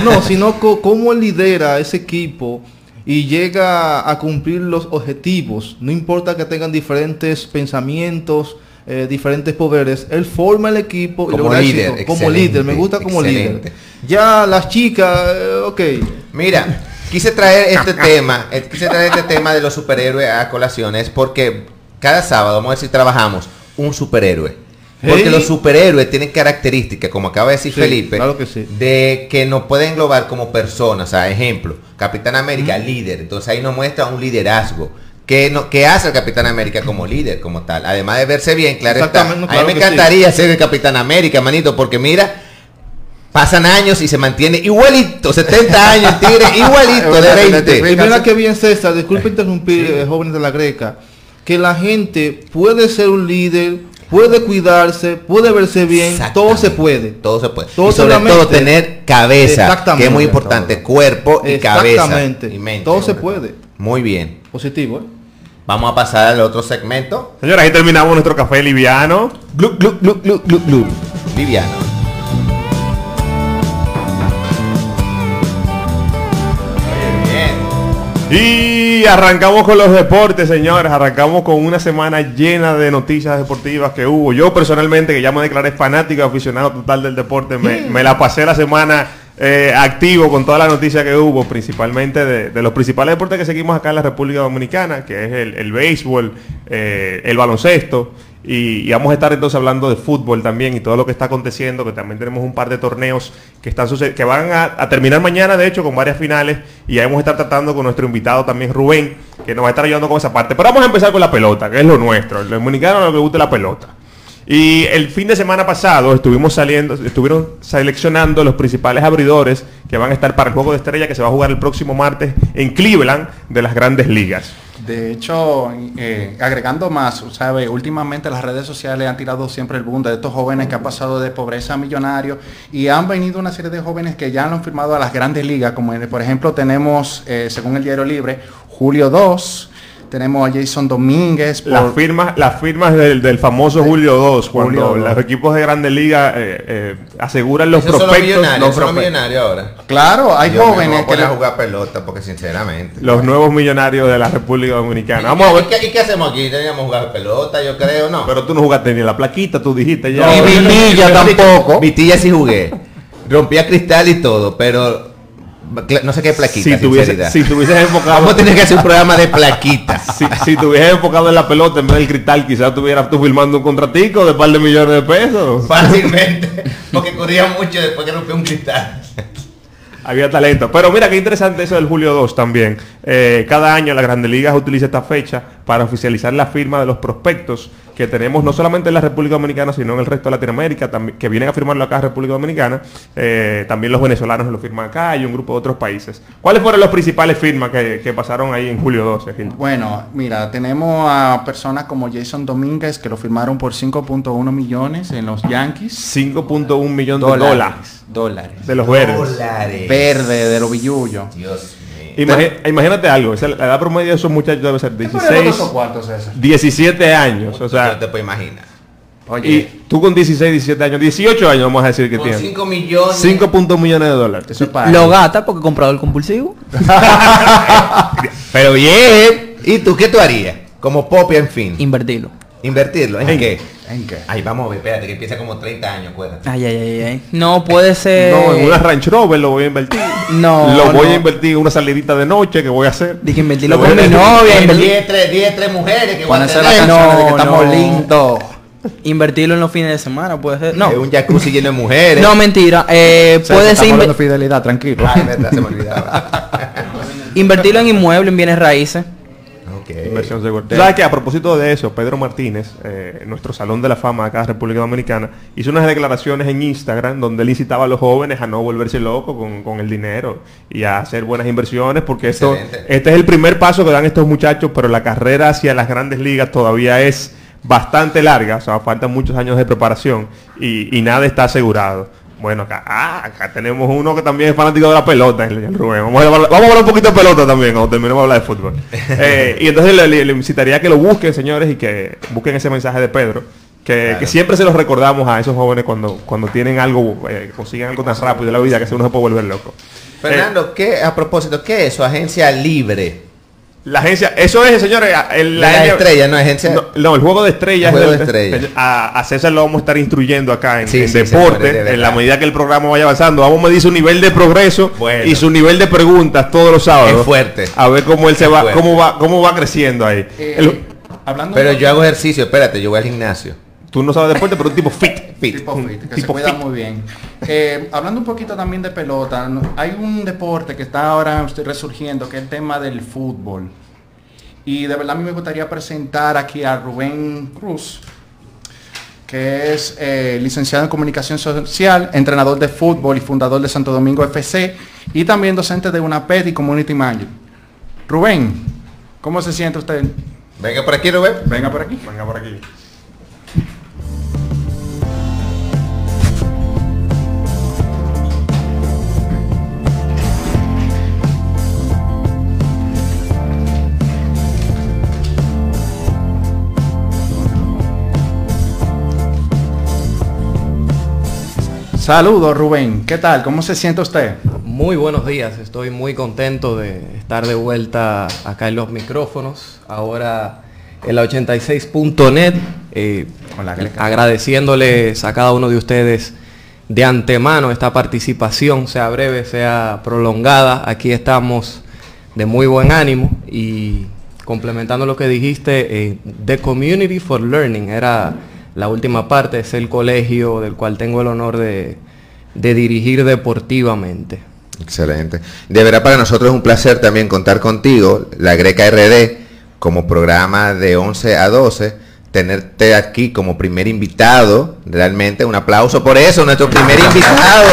no, sino cómo lidera ese equipo y llega a cumplir los objetivos. No importa que tengan diferentes pensamientos, eh, diferentes poderes, él forma el equipo y Como líder, como líder, me gusta como excelente. líder. Ya las chicas, eh, ok. Mira, quise traer este tema, eh, quise traer este tema de los superhéroes a colaciones porque cada sábado, vamos a decir, trabajamos un superhéroe. Porque los superhéroes tienen características, como acaba de decir Sí, Felipe, claro que sí. de que nos pueden englobar como personas. O sea, ejemplo, Capitán América, líder. Entonces ahí nos muestra un liderazgo. ¿Qué, no, qué hace el Capitán América como líder, como tal? Además de verse bien, claro está. A claro mí me que sí. encantaría ser el Capitán América, manito, porque mira, pasan años y se mantiene igualito, 70 años, tigre, igualito de 20. Y mira que bien César, disculpe interrumpir, eh, jóvenes de la Greca, que la gente puede ser un líder, puede cuidarse, puede verse bien, todo se puede. Todo se puede. Todo y sobre solamente- todo tener cabeza, Exactamente. que es muy importante, cuerpo y cabeza. Exactamente. y mente. Todo se puede. Muy bien. Positivo, ¿eh? Vamos a pasar al otro segmento. Señores, ahí terminamos nuestro café liviano. Glu, glu, glu, glu, glu, glu. Viviano. Y arrancamos con los deportes, señores. Arrancamos con una semana llena de noticias deportivas que hubo. Yo personalmente, que ya me declaré fanático, aficionado total del deporte, me, me la pasé la semana eh, activo con todas las noticias que hubo, principalmente de, de los principales deportes que seguimos acá en la República Dominicana, que es el, el béisbol, eh, el baloncesto. Y, vamos a estar entonces hablando de fútbol también y todo lo que está aconteciendo, que también tenemos un par de torneos que están que van a, terminar mañana, de hecho, con varias finales. Y ahí vamos a estar tratando con nuestro invitado también, Rubén, que nos va a estar ayudando con esa parte. Pero vamos a empezar con la pelota, que es lo nuestro. El dominicano lo que gusta la pelota. Y el fin de semana pasado estuvimos saliendo, estuvieron seleccionando los principales abridores que van a estar para el juego de estrella que se va a jugar el próximo martes en Cleveland de las grandes ligas. De hecho, eh, agregando más, ¿sabe? últimamente las redes sociales han tirado siempre el boom de estos jóvenes que han pasado de pobreza a millonario y han venido una serie de jóvenes que ya han firmado a las grandes ligas, como por ejemplo tenemos, eh, según el Diario Libre, Julio 2, tenemos a Jason Domínguez, por- Las firmas, las firmas del, del famoso Julio 2, cuando Julio los 2. equipos de grandes ligas eh, eh, aseguran los Esos los prospectos, millonarios, los, son los prospectos- millonarios ahora. claro, hay Yo jóvenes a que poner le- a jugar pelota porque sinceramente. los nuevos millonarios de la República Dominicana. Vamos a ¿Y ver. qué, y qué hacemos aquí? Teníamos jugar pelota, yo creo, ¿no? Pero tú no jugaste ni la plaquita, tú dijiste ya. Y Vitilla tampoco. Vitilla sí jugué. Rompía cristal y todo, pero No sé qué plaquita, Si tuviese- sinceridad. si tuvieses enfocado- Vamos a tener que hacer un programa de plaquitas. Si, si te hubieras enfocado en la pelota en vez del cristal, quizás tuvieras tú filmando un contratico de par de millones de pesos. Fácilmente. Porque corría mucho después que rompió un cristal. Había talento. Pero mira qué interesante eso del Julio 2 también. Eh, cada año la Grandes Ligas utiliza esta fecha para oficializar la firma de los prospectos que tenemos no solamente en la República Dominicana, sino en el resto de Latinoamérica, que vienen a firmarlo acá en República Dominicana. Eh, también los venezolanos lo firman acá y un grupo de otros países. ¿Cuáles fueron las principales firmas que, que pasaron ahí en Julio 12? Gil? Bueno, mira, tenemos a personas como Jason Domínguez que lo firmaron por 5.1 millones en los Yankees. 5.1 millón de dólares Dólares. de los verdes. Dólares. Verde, de los billullos. Dios imagínate algo, la edad promedio de esos muchachos debe ser ¿Qué fueron 16, esos cuartos, César? 17 años. O sea, no te puedes imaginar. Oye, Y tú con 16, 17 años, 18 años vamos a decir que Con tienes. 5 millones. 5.1 millones de dólares. eso es para Lo gata porque comprador compulsivo. Pero bien. ¿Y tú qué tú harías? Como popia, en fin. Invertirlo. Invertirlo. ¿En, ¿En qué? ¿En qué? Ay, vamos a ver, espérate, que empieza como 30 años, acuérdate. Ay, ay, ay, ay. No puede ser. No, en una Range Rover lo voy a invertir. No, Lo voy no. a invertir en una salidita de noche que voy a hacer. Dije invertirlo Lo con mi novia. En invertir- 10, 3, 10, 3 mujeres que van a tener. la No, canción de que estamos no. lindos. Invertirlo en los fines de semana, puede ser. No, Es un jacuzzi lleno de mujeres. no mentira. Eh, César, puede ser estamos fidelidad, tranquilo. Ay, verdad, se me olvidaba. invertirlo en inmuebles, en bienes raíces. Ok. Inversión segura. Tú ¿Sabes que A propósito de eso, Pedro Martínez, eh, nuestro Salón de la Fama de acá de República Dominicana, hizo unas declaraciones en Instagram donde él incitaba a los jóvenes a no volverse locos con, con el dinero y a hacer buenas inversiones porque esto, este es el primer paso que dan estos muchachos, pero la carrera hacia las grandes ligas todavía es bastante larga, o sea, faltan muchos años de preparación y, y nada está asegurado. Bueno, acá, ah, acá tenemos uno que también es fanático de la pelota, el, el Rubén. Vamos a, hablar, vamos a hablar un poquito de pelota también cuando terminemos de hablar de fútbol. Eh, y entonces le, le- le incitaría a que lo busquen, señores, y que busquen ese mensaje de Pedro. Que, Claro. que siempre se los recordamos a esos jóvenes cuando, cuando tienen algo, eh, consiguen algo tan rápido en la vida que uno se puede volver loco. Fernando, ¿qué, a propósito, qué es su agencia libre? La agencia, eso es, señores, el, La agencia- estrella, no agencia. No, no, el juego de estrellas. El juego es de estrellas. es- a, a César lo vamos a estar instruyendo acá en, Sí, en sí, deporte, de en la medida que el programa vaya avanzando. Vamos a medir su nivel de progreso Bueno. y su nivel de preguntas todos los sábados. Es fuerte. A ver cómo él se Es va, fuerte. cómo va, cómo va creciendo ahí. Eh, El- hablando Pero yo hago ejercicio, espérate, yo voy al gimnasio. Tú no sabes deporte, pero un tipo fit. Fit. Tipo fit, que Tipo se cuida fit. muy bien. Eh, hablando un poquito también de pelota, hay un deporte que está ahora resurgiendo, que es el tema del fútbol. Y de verdad a mí me gustaría presentar aquí a Rubén Cruz, que es eh, licenciado en comunicación social, entrenador de fútbol y fundador de Santo Domingo FC, y también docente de UNAPED y Community Manager. Rubén, ¿cómo se siente usted? Venga por aquí, Rubén. Venga por aquí. Venga por aquí. Saludos Rubén, ¿qué tal? ¿Cómo se siente usted? Muy buenos días, estoy muy contento de estar de vuelta acá en los micrófonos, ahora en la 86.net, eh, agradeciéndoles a cada uno de ustedes de antemano esta participación, sea breve, sea prolongada, aquí estamos de muy buen ánimo. Y complementando lo que dijiste, eh, The Community for Learning era la última parte, es el colegio del cual tengo el honor de, dirigir deportivamente. Excelente. De verdad para nosotros es un placer también contar contigo, la Greca RD, como programa de 11 a 12, tenerte aquí como primer invitado, realmente un aplauso por eso, nuestro primer invitado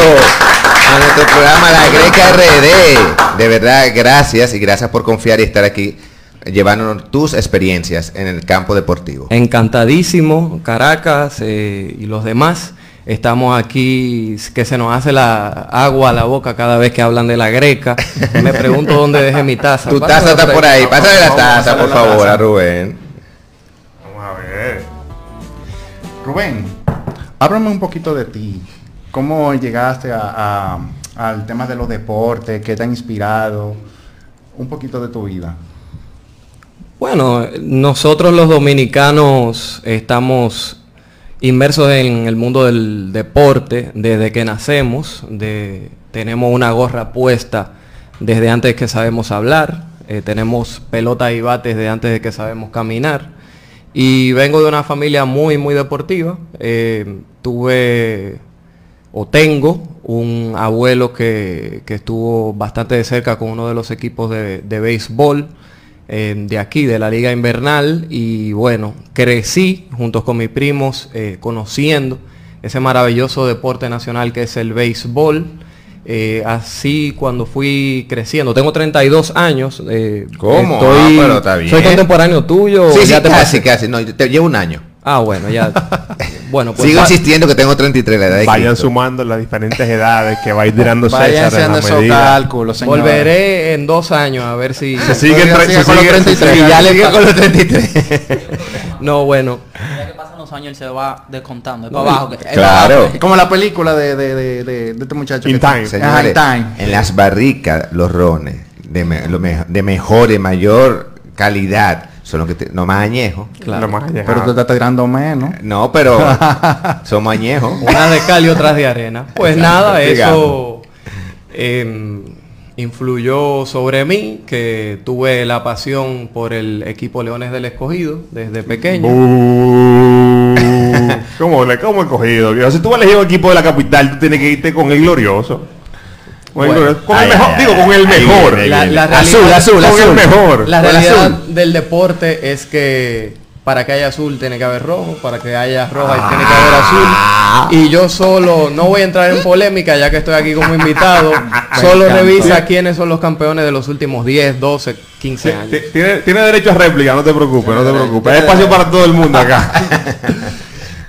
a nuestro programa La Greca RD. De verdad, gracias y gracias por confiar y estar aquí llevándonos tus experiencias en el campo deportivo. Encantadísimo, Caracas eh, y los demás. Estamos aquí, que se nos hace la agua a la boca cada vez que hablan de la greca. Me pregunto dónde dejé mi taza. Tu taza está por ahí, pásale la taza, por favor, a Rubén. Vamos a ver. Rubén, háblame un poquito de ti. ¿Cómo llegaste a- a- al tema de los deportes? ¿Qué te ha inspirado? Un poquito de tu vida. Bueno, nosotros los dominicanos estamos inmersos en el mundo del deporte desde que nacemos. Tenemos una gorra puesta desde antes que sabemos hablar, eh, tenemos pelota y bates desde antes de que sabemos caminar. Y vengo de una familia muy, muy deportiva. Eh, tuve o tengo un abuelo que, que estuvo bastante de cerca con uno de los equipos de, de béisbol eh, de aquí, de la Liga Invernal. Y bueno, crecí junto con mis primos eh, conociendo ese maravilloso deporte nacional que es el béisbol. Eh, así cuando fui creciendo, tengo 32 años. eh, ¿Cómo? estoy- Ah, pero está bien. ¿Soy contemporáneo tuyo? Sí, sí, ya te casi, pasé? casi. No, te llevo un año. Ah, bueno, ya. bueno, pues Sigo va- insistiendo que tengo 33 la edad de Vayan Cristo. sumando las diferentes edades que va a ir tirando Vayan César en haciendo esos cálculos, señor. volveré en dos años a ver si. Se sigue, Todavía tra- sigue con los sigue- 33. se Y ya le sigue- digo con los 33. No, bueno. Ya que pasan los años, él se va descontando. Es para abajo. que- Claro. abajo. Como la película de, de, de, de- de este muchacho. In que- Time. Señores, in time. en las barricas, los rones de, me- lo me- de mejor, de mayor calidad, son los que te- no más añejos. Lo más allá. Pero tú estás tirando menos. No, pero somos añejos. Una de cal y otras de arena. Pues nada, eso em, influyó sobre mí, que tuve la pasión por el equipo Leones del Escogido desde pequeño. ¿Cómo le cómo he cogido? viejo? Si tú vas a elegir un equipo de la capital, tú tienes que irte con el glorioso. Con Bueno. Con el mejor, ay, digo, con el mejor. ay, La- ay, la ay. realidad- azul, azul, con el mejor. La realidad azul. del deporte es que para que haya azul tiene que haber rojo, para que haya roja tiene que haber azul. Y yo solo, no voy a entrar en polémica ya que estoy aquí como invitado, solo revisa quiénes son los campeones de los últimos 10, 12, 15 años. Ti- Tiene, tiene derecho a réplica, no te preocupes, no te preocupes. Hay espacio para todo el mundo acá.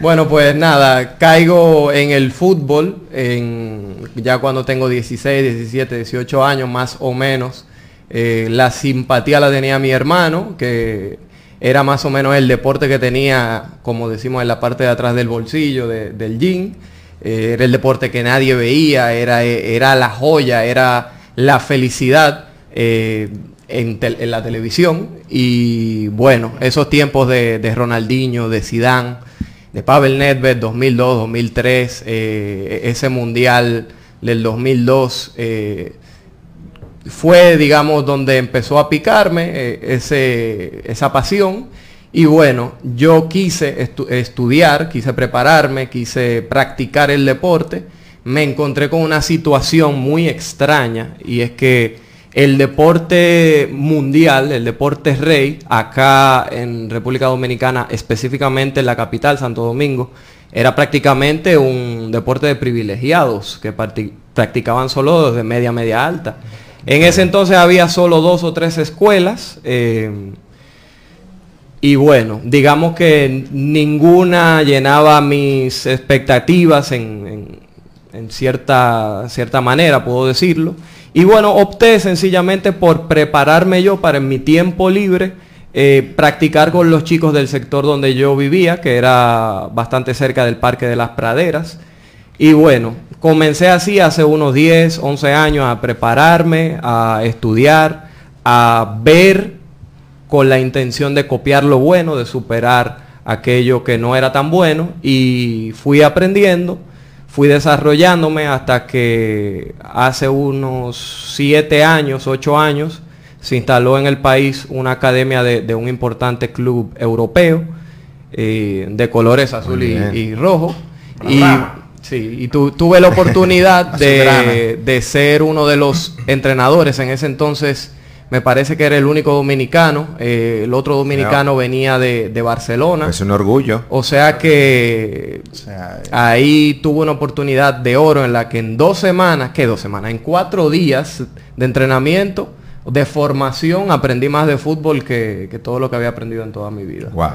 Bueno, pues nada, caigo en el fútbol en, ya cuando tengo 16, 17, 18 años más o menos. Eh, la simpatía la tenía mi hermano, que era más o menos el deporte que tenía, como decimos, en la parte de atrás del bolsillo de- del jean. Eh, era el deporte que nadie veía, era, era la joya, era la felicidad eh, en, la televisión. Y bueno, esos tiempos de, de Ronaldinho, de Zidane, de Pavel Nedved 2002, 2003, eh, ese mundial del 2002 eh, fue, digamos, donde empezó a picarme eh, ese, esa pasión. Y bueno, yo quise estu- estudiar, quise prepararme, quise practicar el deporte. Me encontré con una situación muy extraña y es que el deporte mundial, el deporte rey, acá en República Dominicana, específicamente en la capital, Santo Domingo, era prácticamente un deporte de privilegiados que practicaban solo desde media, media alta. En ese entonces había solo dos o tres escuelas. eh, y bueno, digamos que ninguna llenaba mis expectativas en, en- en cierta, cierta manera, puedo decirlo. Y bueno, opté sencillamente por prepararme yo para en mi tiempo libre eh, practicar con los chicos del sector donde yo vivía, que era bastante cerca del Parque de las Praderas. Y bueno, comencé así hace unos 10, 11 años a prepararme, a estudiar, a ver con la intención de copiar lo bueno, de superar aquello que no era tan bueno y fui aprendiendo, fui desarrollándome hasta que hace unos siete años, ocho años, se instaló en el país una academia de, de un importante club europeo eh, de colores azul y, rojo. Y, sí, y tu- tuve la oportunidad de, de ser uno de los entrenadores en ese entonces. Me parece que era el único dominicano. eh, el otro dominicano venía de, de Barcelona. Es un orgullo. O sea que O sea, ahí tuve una oportunidad de oro en la que en dos semanas, ¿qué dos semanas? En cuatro días de entrenamiento, de formación, aprendí más de fútbol que, que todo lo que había aprendido en toda mi vida. Wow.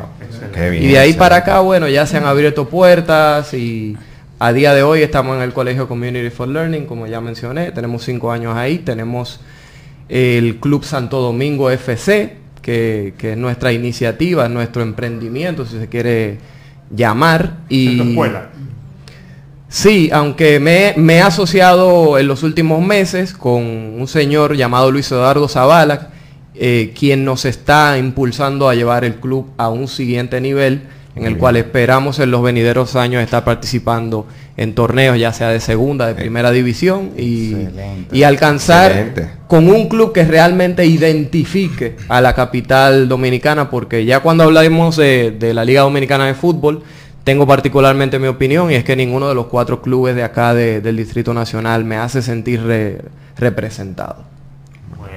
Qué bien. Y de ahí para acá, bueno, ya se han abierto puertas y a día de hoy estamos en el Colegio Community for Learning, como ya mencioné, tenemos cinco años ahí, tenemos el Club Santo Domingo FC, que, que es nuestra iniciativa, es nuestro emprendimiento, si se quiere llamar. Y escuela. Sí, aunque me, me he asociado en los últimos meses con un señor llamado Luis Eduardo Zavala, eh, quien nos está impulsando a llevar el club a un siguiente nivel, en el cual esperamos en los venideros años estar participando en torneos ya sea de segunda, de primera división y, y alcanzar Excelente. con un club que realmente identifique a la capital dominicana, porque ya cuando hablamos de, de la Liga Dominicana de Fútbol, tengo particularmente mi opinión y es que ninguno de los cuatro clubes de acá de- del Distrito Nacional me hace sentir re- representado.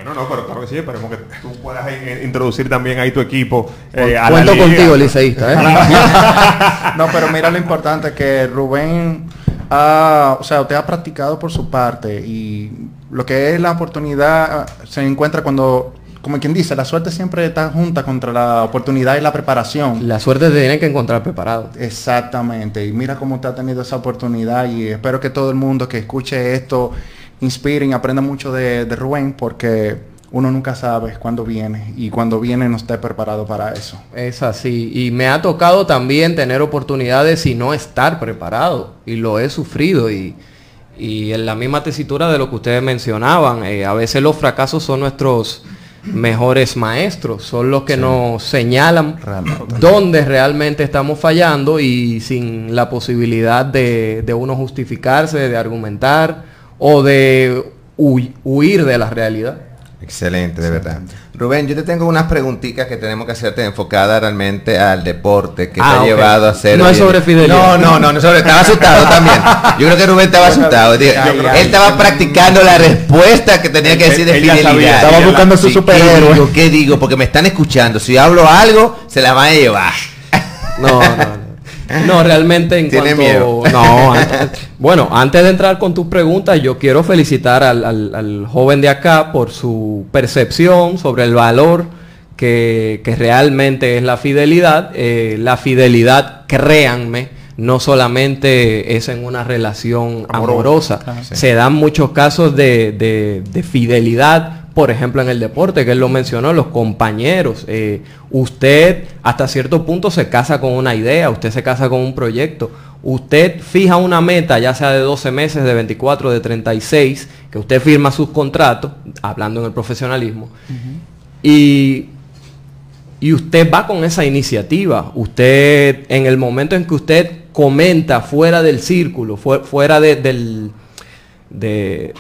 Bueno, no, pero claro que sí, esperemos que tú puedas eh, introducir también ahí tu equipo eh, a la Cuento contigo, liceísta. ¿eh? no, pero mira lo importante que Rubén, ha- o sea, usted ha practicado por su parte y lo que es la oportunidad ah, se encuentra cuando, como quien dice, la suerte siempre está junta contra la oportunidad y la preparación. La suerte te tiene que encontrar preparado. Exactamente, y mira cómo usted ha tenido esa oportunidad y espero que todo el mundo que escuche esto inspire y aprenda mucho de, de Rubén porque uno nunca sabe cuándo viene y cuando viene no esté preparado para eso. Es así. Y me ha tocado también tener oportunidades y no estar preparado. Y lo he sufrido. Y, y en la misma tesitura de lo que ustedes mencionaban, eh, a veces los fracasos son nuestros mejores maestros, son los que nos señalan Realmente. dónde realmente estamos fallando y sin la posibilidad de, de uno justificarse, de argumentar o de hu- huir de la realidad. Excelente, de verdad. Rubén, yo te tengo unas preguntitas que tenemos que hacerte enfocadas realmente al deporte que Ah, te ha ok. llevado a ser... No es sobre fidelidad. No, no, no, no sobre... Estaba asustado también. Yo creo que Rubén estaba asustado. Digo, Ya, ya. Él estaba practicando la respuesta que tenía que decir de fidelidad. sabía, Estaba buscando su Sí, superhéroe. ¿Qué digo? ¿Qué digo? Porque me están escuchando. Si hablo algo, se la van a llevar. No, no, no. No, realmente en Tiene cuanto... miedo. No, antes- bueno, antes de entrar con tus preguntas, yo quiero felicitar al, al- al joven de acá por su percepción sobre el valor que, que realmente es la fidelidad. Eh, la fidelidad, créanme, no solamente es en una relación Amorosa. amorosa. Se dan muchos casos de, de- de fidelidad, por ejemplo, en el deporte, que él lo mencionó, los compañeros. Eh, usted hasta cierto punto se casa con una idea, usted se casa con un proyecto. Usted fija una meta, ya sea de 12 meses, de 24, de 36, que usted firma sus contratos, hablando en el profesionalismo, y y usted va con esa iniciativa. Usted, en el momento en que usted comenta fuera del círculo, fu- fuera de- del, de-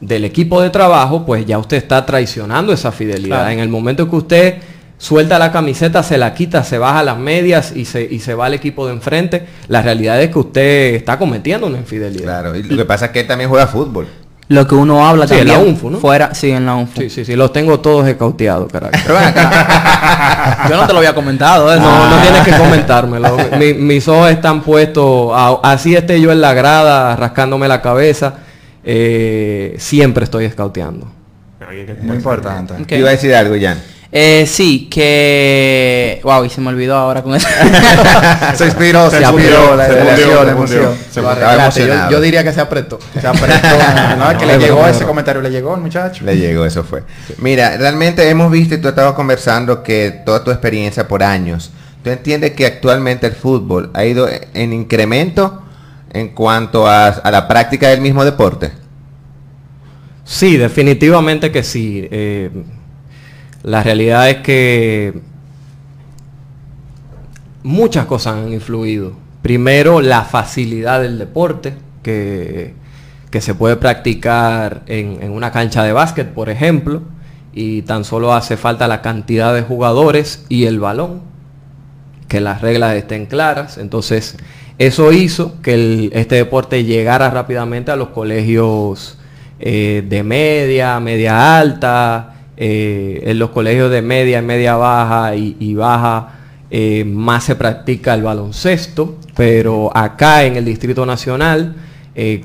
del equipo de trabajo, pues ya usted está traicionando esa fidelidad. Claro. En el momento que usted suelta la camiseta, se la quita, se baja las medias y se, y se va al equipo de enfrente, la realidad es que usted está cometiendo una infidelidad. Claro, y lo que pasa es que él también juega fútbol. Lo que uno habla Sí, en también. la UNFU, ¿no? Fuera, sí, en la UNFU. Sí, sí, sí, los tengo todos escauteados, carajo. Pero ven acá. Yo no te lo había comentado eso. No, no tienes que comentármelo. Mi- mis ojos están puestos, a- así esté yo en la grada, rascándome la cabeza, eh, siempre estoy que- Muy importante. Ok. Te Iba a decir algo, Jan. Eh, sí, que... Wow, y se me olvidó ahora con eso. se inspiró, se, Se inspiró, la se emoción, se la fundió. emoción. Se yo, diría que se apretó. Se apretó. No, es que le llegó ese comentario, le llegó al muchacho. Le llegó, eso fue. Mira, realmente hemos visto y tú estabas conversando que toda tu experiencia por años, ¿tú entiendes que actualmente el fútbol ha ido en incremento en cuanto a, la práctica del mismo deporte? Sí, definitivamente que sí. Eh, la realidad es que muchas cosas han influido. Primero, la facilidad del deporte, que, que se puede practicar en, en una cancha de básquet, por ejemplo, y tan solo hace falta la cantidad de jugadores y el balón, que las reglas estén claras. Entonces, eso hizo que este deporte llegara rápidamente a los colegios eh, de media, media alta, eh, en los colegios de media, media baja y, baja eh, más se practica el baloncesto, pero acá en el Distrito Nacional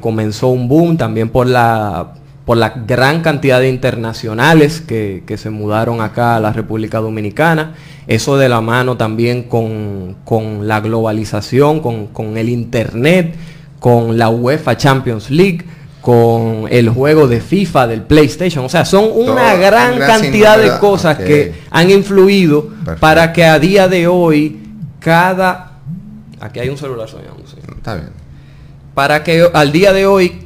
comenzó un boom también por la, por la gran cantidad de internacionales que, que se mudaron acá a la República Dominicana. Eso de la mano también con, con la globalización, con, con el Internet, con la UEFA Champions League, con el juego de FIFA, del PlayStation. O sea, son una Todo, gran cantidad de cosas que han influido Perfecto. para que a día de hoy cada... Aquí hay un celular soñando. sí Está bien. para que al día de hoy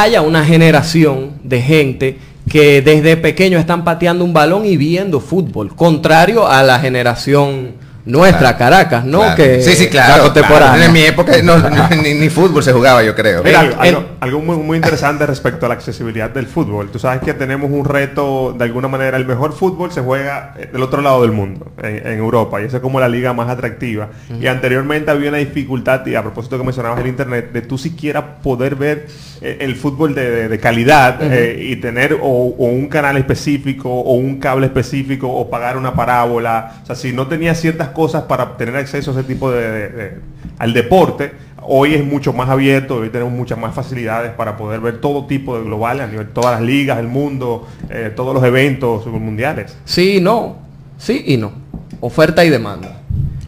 haya una generación de gente que desde pequeño están pateando un balón y viendo fútbol, contrario a la generación nuestra Caracas, ¿no? Claro. Que sí, sí, la claro. contemporánea. claro. En mi época no, no, ni, ni fútbol se jugaba, yo creo. Mira, En- algo, muy, muy interesante respecto a la accesibilidad del fútbol. Tú sabes que tenemos un reto, de alguna manera, el mejor fútbol se juega eh, del otro lado del mundo, en, en Europa, y esa es como la liga más atractiva. Y anteriormente había una dificultad, y a propósito que mencionabas el Internet, de tú siquiera poder ver eh, el fútbol de, de- de calidad eh, y tener o, o un canal específico, o un cable específico, o pagar una parábola. O sea, si no tenías ciertas cosas para tener acceso a ese tipo de, al deporte, hoy es mucho más abierto, hoy tenemos muchas más facilidades para poder ver todo tipo de globales, a nivel todas las ligas del mundo, eh, todos los eventos mundiales. Sí y no. Sí y no. Oferta y demanda.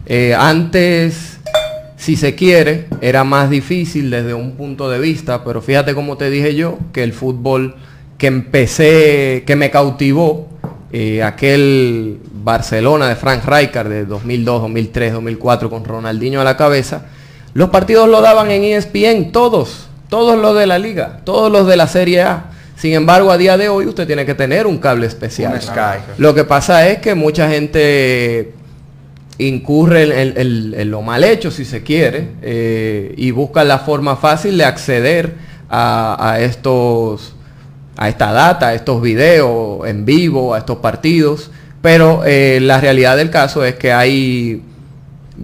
Eh, antes, si se quiere, era más difícil desde un punto de vista, pero fíjate como te dije yo, que el fútbol que empecé, que me cautivó, eh, aquel Barcelona de Frank Rijkaard de 2002, 2003, 2004 con Ronaldinho a la cabeza, los partidos lo daban en ESPN, todos, todos los de la liga, todos los de la Serie A. Sin embargo, a día de hoy usted tiene que tener un cable especial. Un Sky. Lo que pasa es que mucha gente incurre en, en- en- en lo mal hecho, si se quiere, eh, y busca la forma fácil de acceder a, a estos, a esta data, a estos videos en vivo, a estos partidos. Pero eh, la realidad del caso es que hay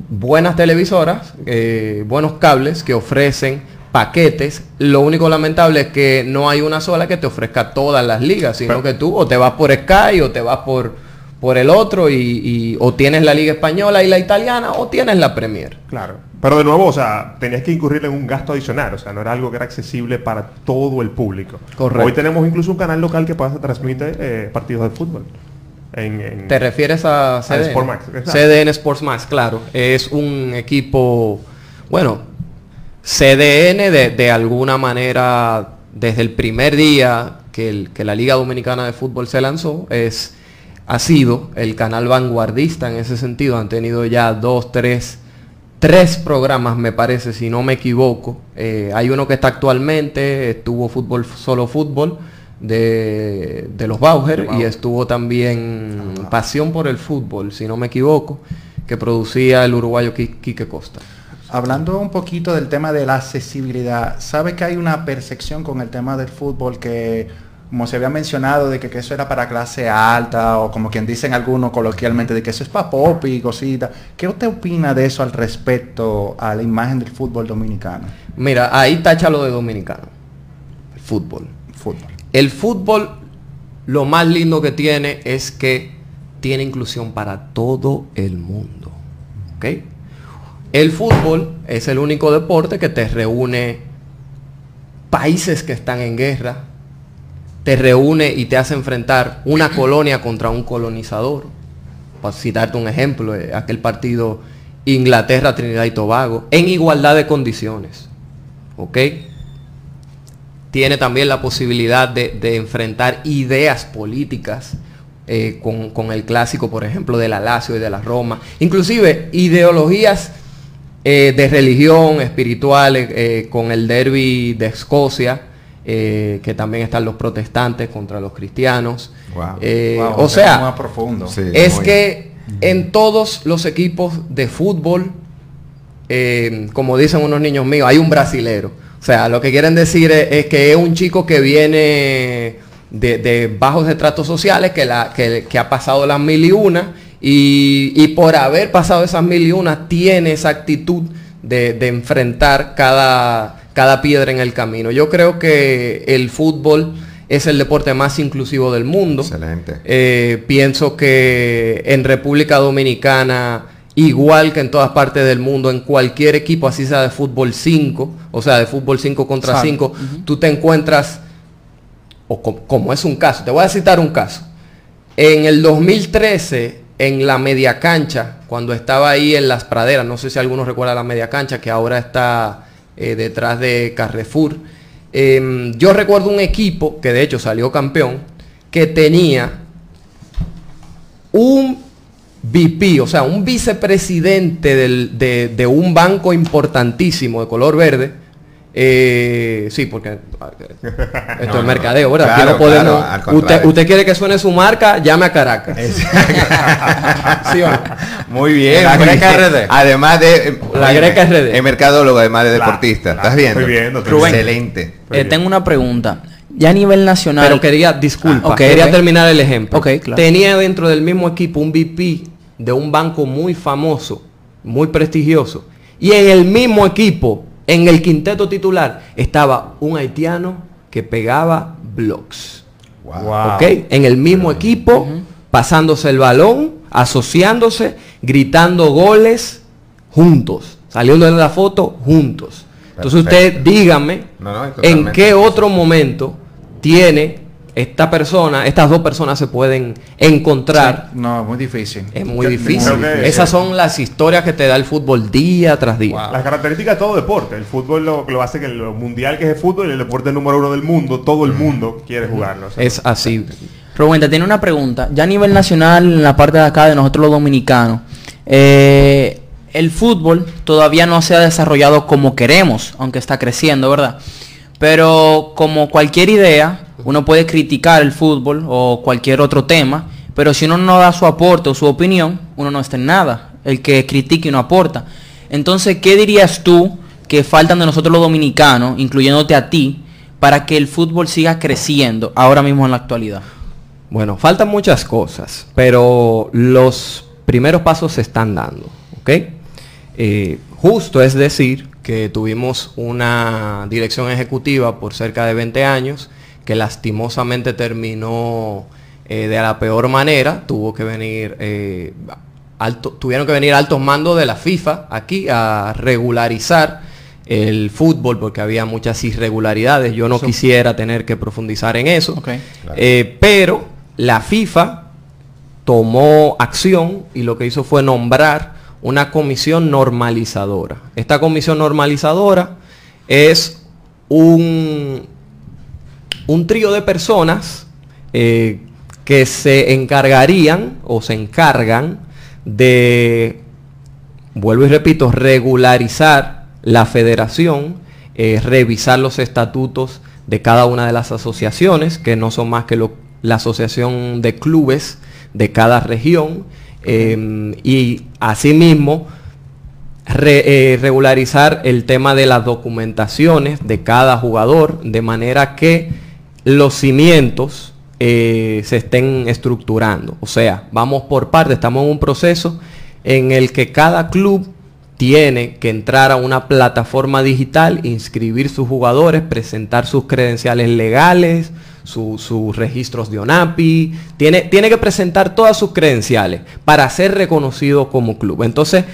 buenas televisoras, eh, buenos cables que ofrecen paquetes. Lo único lamentable es que no hay una sola que te ofrezca todas las ligas, sino Pero- que tú o te vas por Sky o te vas por, por el otro y, y- o tienes la liga española y la italiana o tienes la Premier. Claro. Pero de nuevo, o sea, tenías que incurrir en un gasto adicional, o sea, no era algo que era accesible para todo el público. Correcto. Hoy tenemos incluso un canal local que pasa, transmite eh, partidos de fútbol. En, en- ¿Te refieres a CDN? Exacto. CDN Sports Max, claro. Es un equipo, bueno, CDN de, de alguna manera, desde el primer día que, el- que la Liga Dominicana de Fútbol se lanzó, es, ha sido el canal vanguardista en ese sentido. Han tenido ya dos, tres, tres programas, me parece, si no me equivoco. Eh, hay uno que está actualmente, estuvo Fútbol Solo Fútbol de, de los Bauer y estuvo también Pasión por el Fútbol, si no me equivoco, que producía el uruguayo Qui- Quique Costa. Hablando un poquito del tema de la accesibilidad, ¿sabe que hay una percepción con el tema del fútbol que, como se había mencionado, de que, que eso era para clase alta o como quien dicen algunos coloquialmente, de que eso es para pop y cositas? ¿Qué usted opina de eso al respecto a la imagen del fútbol dominicano? Mira, ahí tacha lo de dominicano, el fútbol. Fútbol. El fútbol, lo más lindo que tiene es que tiene inclusión para todo el mundo. ¿Ok? El fútbol es el único deporte que te reúne países que están en guerra, te reúne y te hace enfrentar una colonia contra un colonizador. Para citarte un ejemplo, eh, aquel partido Inglaterra, Trinidad y Tobago, en igualdad de condiciones. ¿Ok? tiene también la posibilidad de, enfrentar ideas políticas eh, con, el clásico, por ejemplo, de la Lazio y de la Roma. Inclusive ideologías eh, de religión, espirituales, con el derby de Escocia, eh, que también están los protestantes contra los cristianos. Wow. Eh, Wow, o sea, más profundo. Sí. es muy. que en todos los equipos de fútbol, eh, como dicen unos niños míos, hay un brasilero. O sea, lo que quieren decir es, es que es un chico que viene de, de bajos estratos sociales, que, la, que, que ha pasado las mil y una, y, y por haber pasado esas mil y una, tiene esa actitud de, de enfrentar cada, cada piedra en el camino. Yo creo que el fútbol es el deporte más inclusivo del mundo. Excelente. Eh, pienso que en República Dominicana, igual que en todas partes del mundo, en cualquier equipo, así sea de fútbol 5, o sea, de fútbol 5 contra Exacto. 5, tú te encuentras, o co- como es un caso, te voy a citar un caso. En el 2013, en la media cancha, cuando estaba ahí en las praderas, no sé si alguno recuerda la media cancha, que ahora está eh, detrás de Carrefour, em, yo recuerdo un equipo, que de hecho salió campeón, que tenía un VP, o sea, un vicepresidente de, de un banco importantísimo de color verde, Eh, sí, porque esto No, es no, mercadeo, ¿verdad? Aquí claro, no podemos. claro, al usted, quiere que suene su marca, llame a Caracas. ¿Sí o no? Muy bien. La muy Greca bien. RD. Además de... La Greca RD. Es mercadólogo, además de deportista. claro, ¿Estás viendo? estoy viendo, estoy Rubén. viendo. Excelente. Eh, tengo una pregunta. Ya a nivel nacional. Pero quería, disculpa, Ah, quería terminar el ejemplo. Ok, claro. Tenía dentro del mismo equipo un VP de un banco muy famoso, muy prestigioso. Y en el mismo equipo, en el quinteto titular, estaba un haitiano que pegaba blocks. En el mismo equipo, pasándose el balón, asociándose, gritando goles juntos, saliendo de la foto juntos. Entonces usted dígame No, no, es en qué otro momento tiene esta persona, estas dos personas se pueden encontrar. No, muy difícil. Es muy difícil. que- Esas son las historias que te da el fútbol día tras día. Las características de todo deporte. El fútbol lo, lo hace que lo mundial que es el fútbol, el deporte número uno del mundo, todo el mundo quiere jugarlo. o sea, Es así. Rubén, te tiene una pregunta. Ya a nivel nacional, en la parte de acá de nosotros los dominicanos, eh, el fútbol todavía no se ha desarrollado como queremos, aunque está creciendo, ¿verdad? Pero como cualquier idea, uno puede criticar el fútbol o cualquier otro tema, pero si uno no da su aporte o su opinión, uno no está en nada. El que critique y no aporta. Entonces, ¿qué dirías tú que faltan de nosotros los dominicanos, incluyéndote a ti, para que el fútbol siga creciendo ahora mismo en la actualidad? Bueno, faltan muchas cosas, pero los primeros pasos se están dando, ¿ok? Eh, justo es decir que tuvimos una dirección ejecutiva por cerca de 20 años que lastimosamente terminó eh, de la peor manera, tuvo que venir eh, alto- tuvieron que venir altos mandos de la FIFA aquí a regularizar el fútbol porque había muchas irregularidades. Yo no quisiera tener que profundizar en eso. Eh, pero la FIFA tomó acción y lo que hizo fue nombrar una comisión normalizadora. Esta comisión normalizadora es un, un trío de personas eh, que se encargarían o se encargan de, vuelvo y repito, regularizar la federación, eh, revisar los estatutos de cada una de las asociaciones, que no son más que lo- la asociación de clubes de cada región, eh, y asimismo re- eh, regularizar el tema de las documentaciones de cada jugador, de manera que los cimientos eh, se estén estructurando. O sea, vamos por parte, estamos en un proceso en el que cada club tiene que entrar a una plataforma digital, inscribir sus jugadores, presentar sus credenciales legales, su- sus registros de ONAPI, tiene, tiene que presentar todas sus credenciales para ser reconocido como club. Entonces,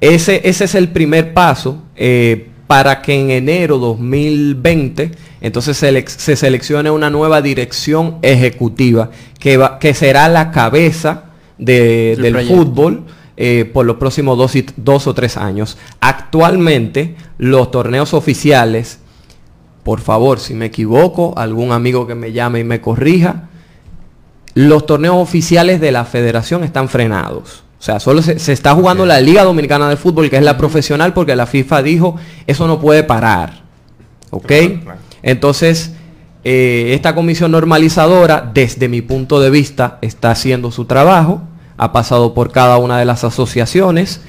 ese, ese es el primer paso eh, para que en enero 2020 entonces se, elec- se seleccione una nueva dirección ejecutiva que, va- que será la cabeza de- Del del proyecto. fútbol eh, por los próximos dos, y- dos o tres años. Actualmente los torneos oficiales, por favor, si me equivoco, algún amigo que me llame y me corrija, los torneos oficiales de la federación están frenados. O sea, solo se, se está jugando la Liga Dominicana de Fútbol, que es la profesional, porque la FIFA dijo, eso no puede parar. ¿Ok? Claro, claro. Entonces, eh, esta comisión normalizadora, desde mi punto de vista, está haciendo su trabajo, ha pasado por cada una de las asociaciones.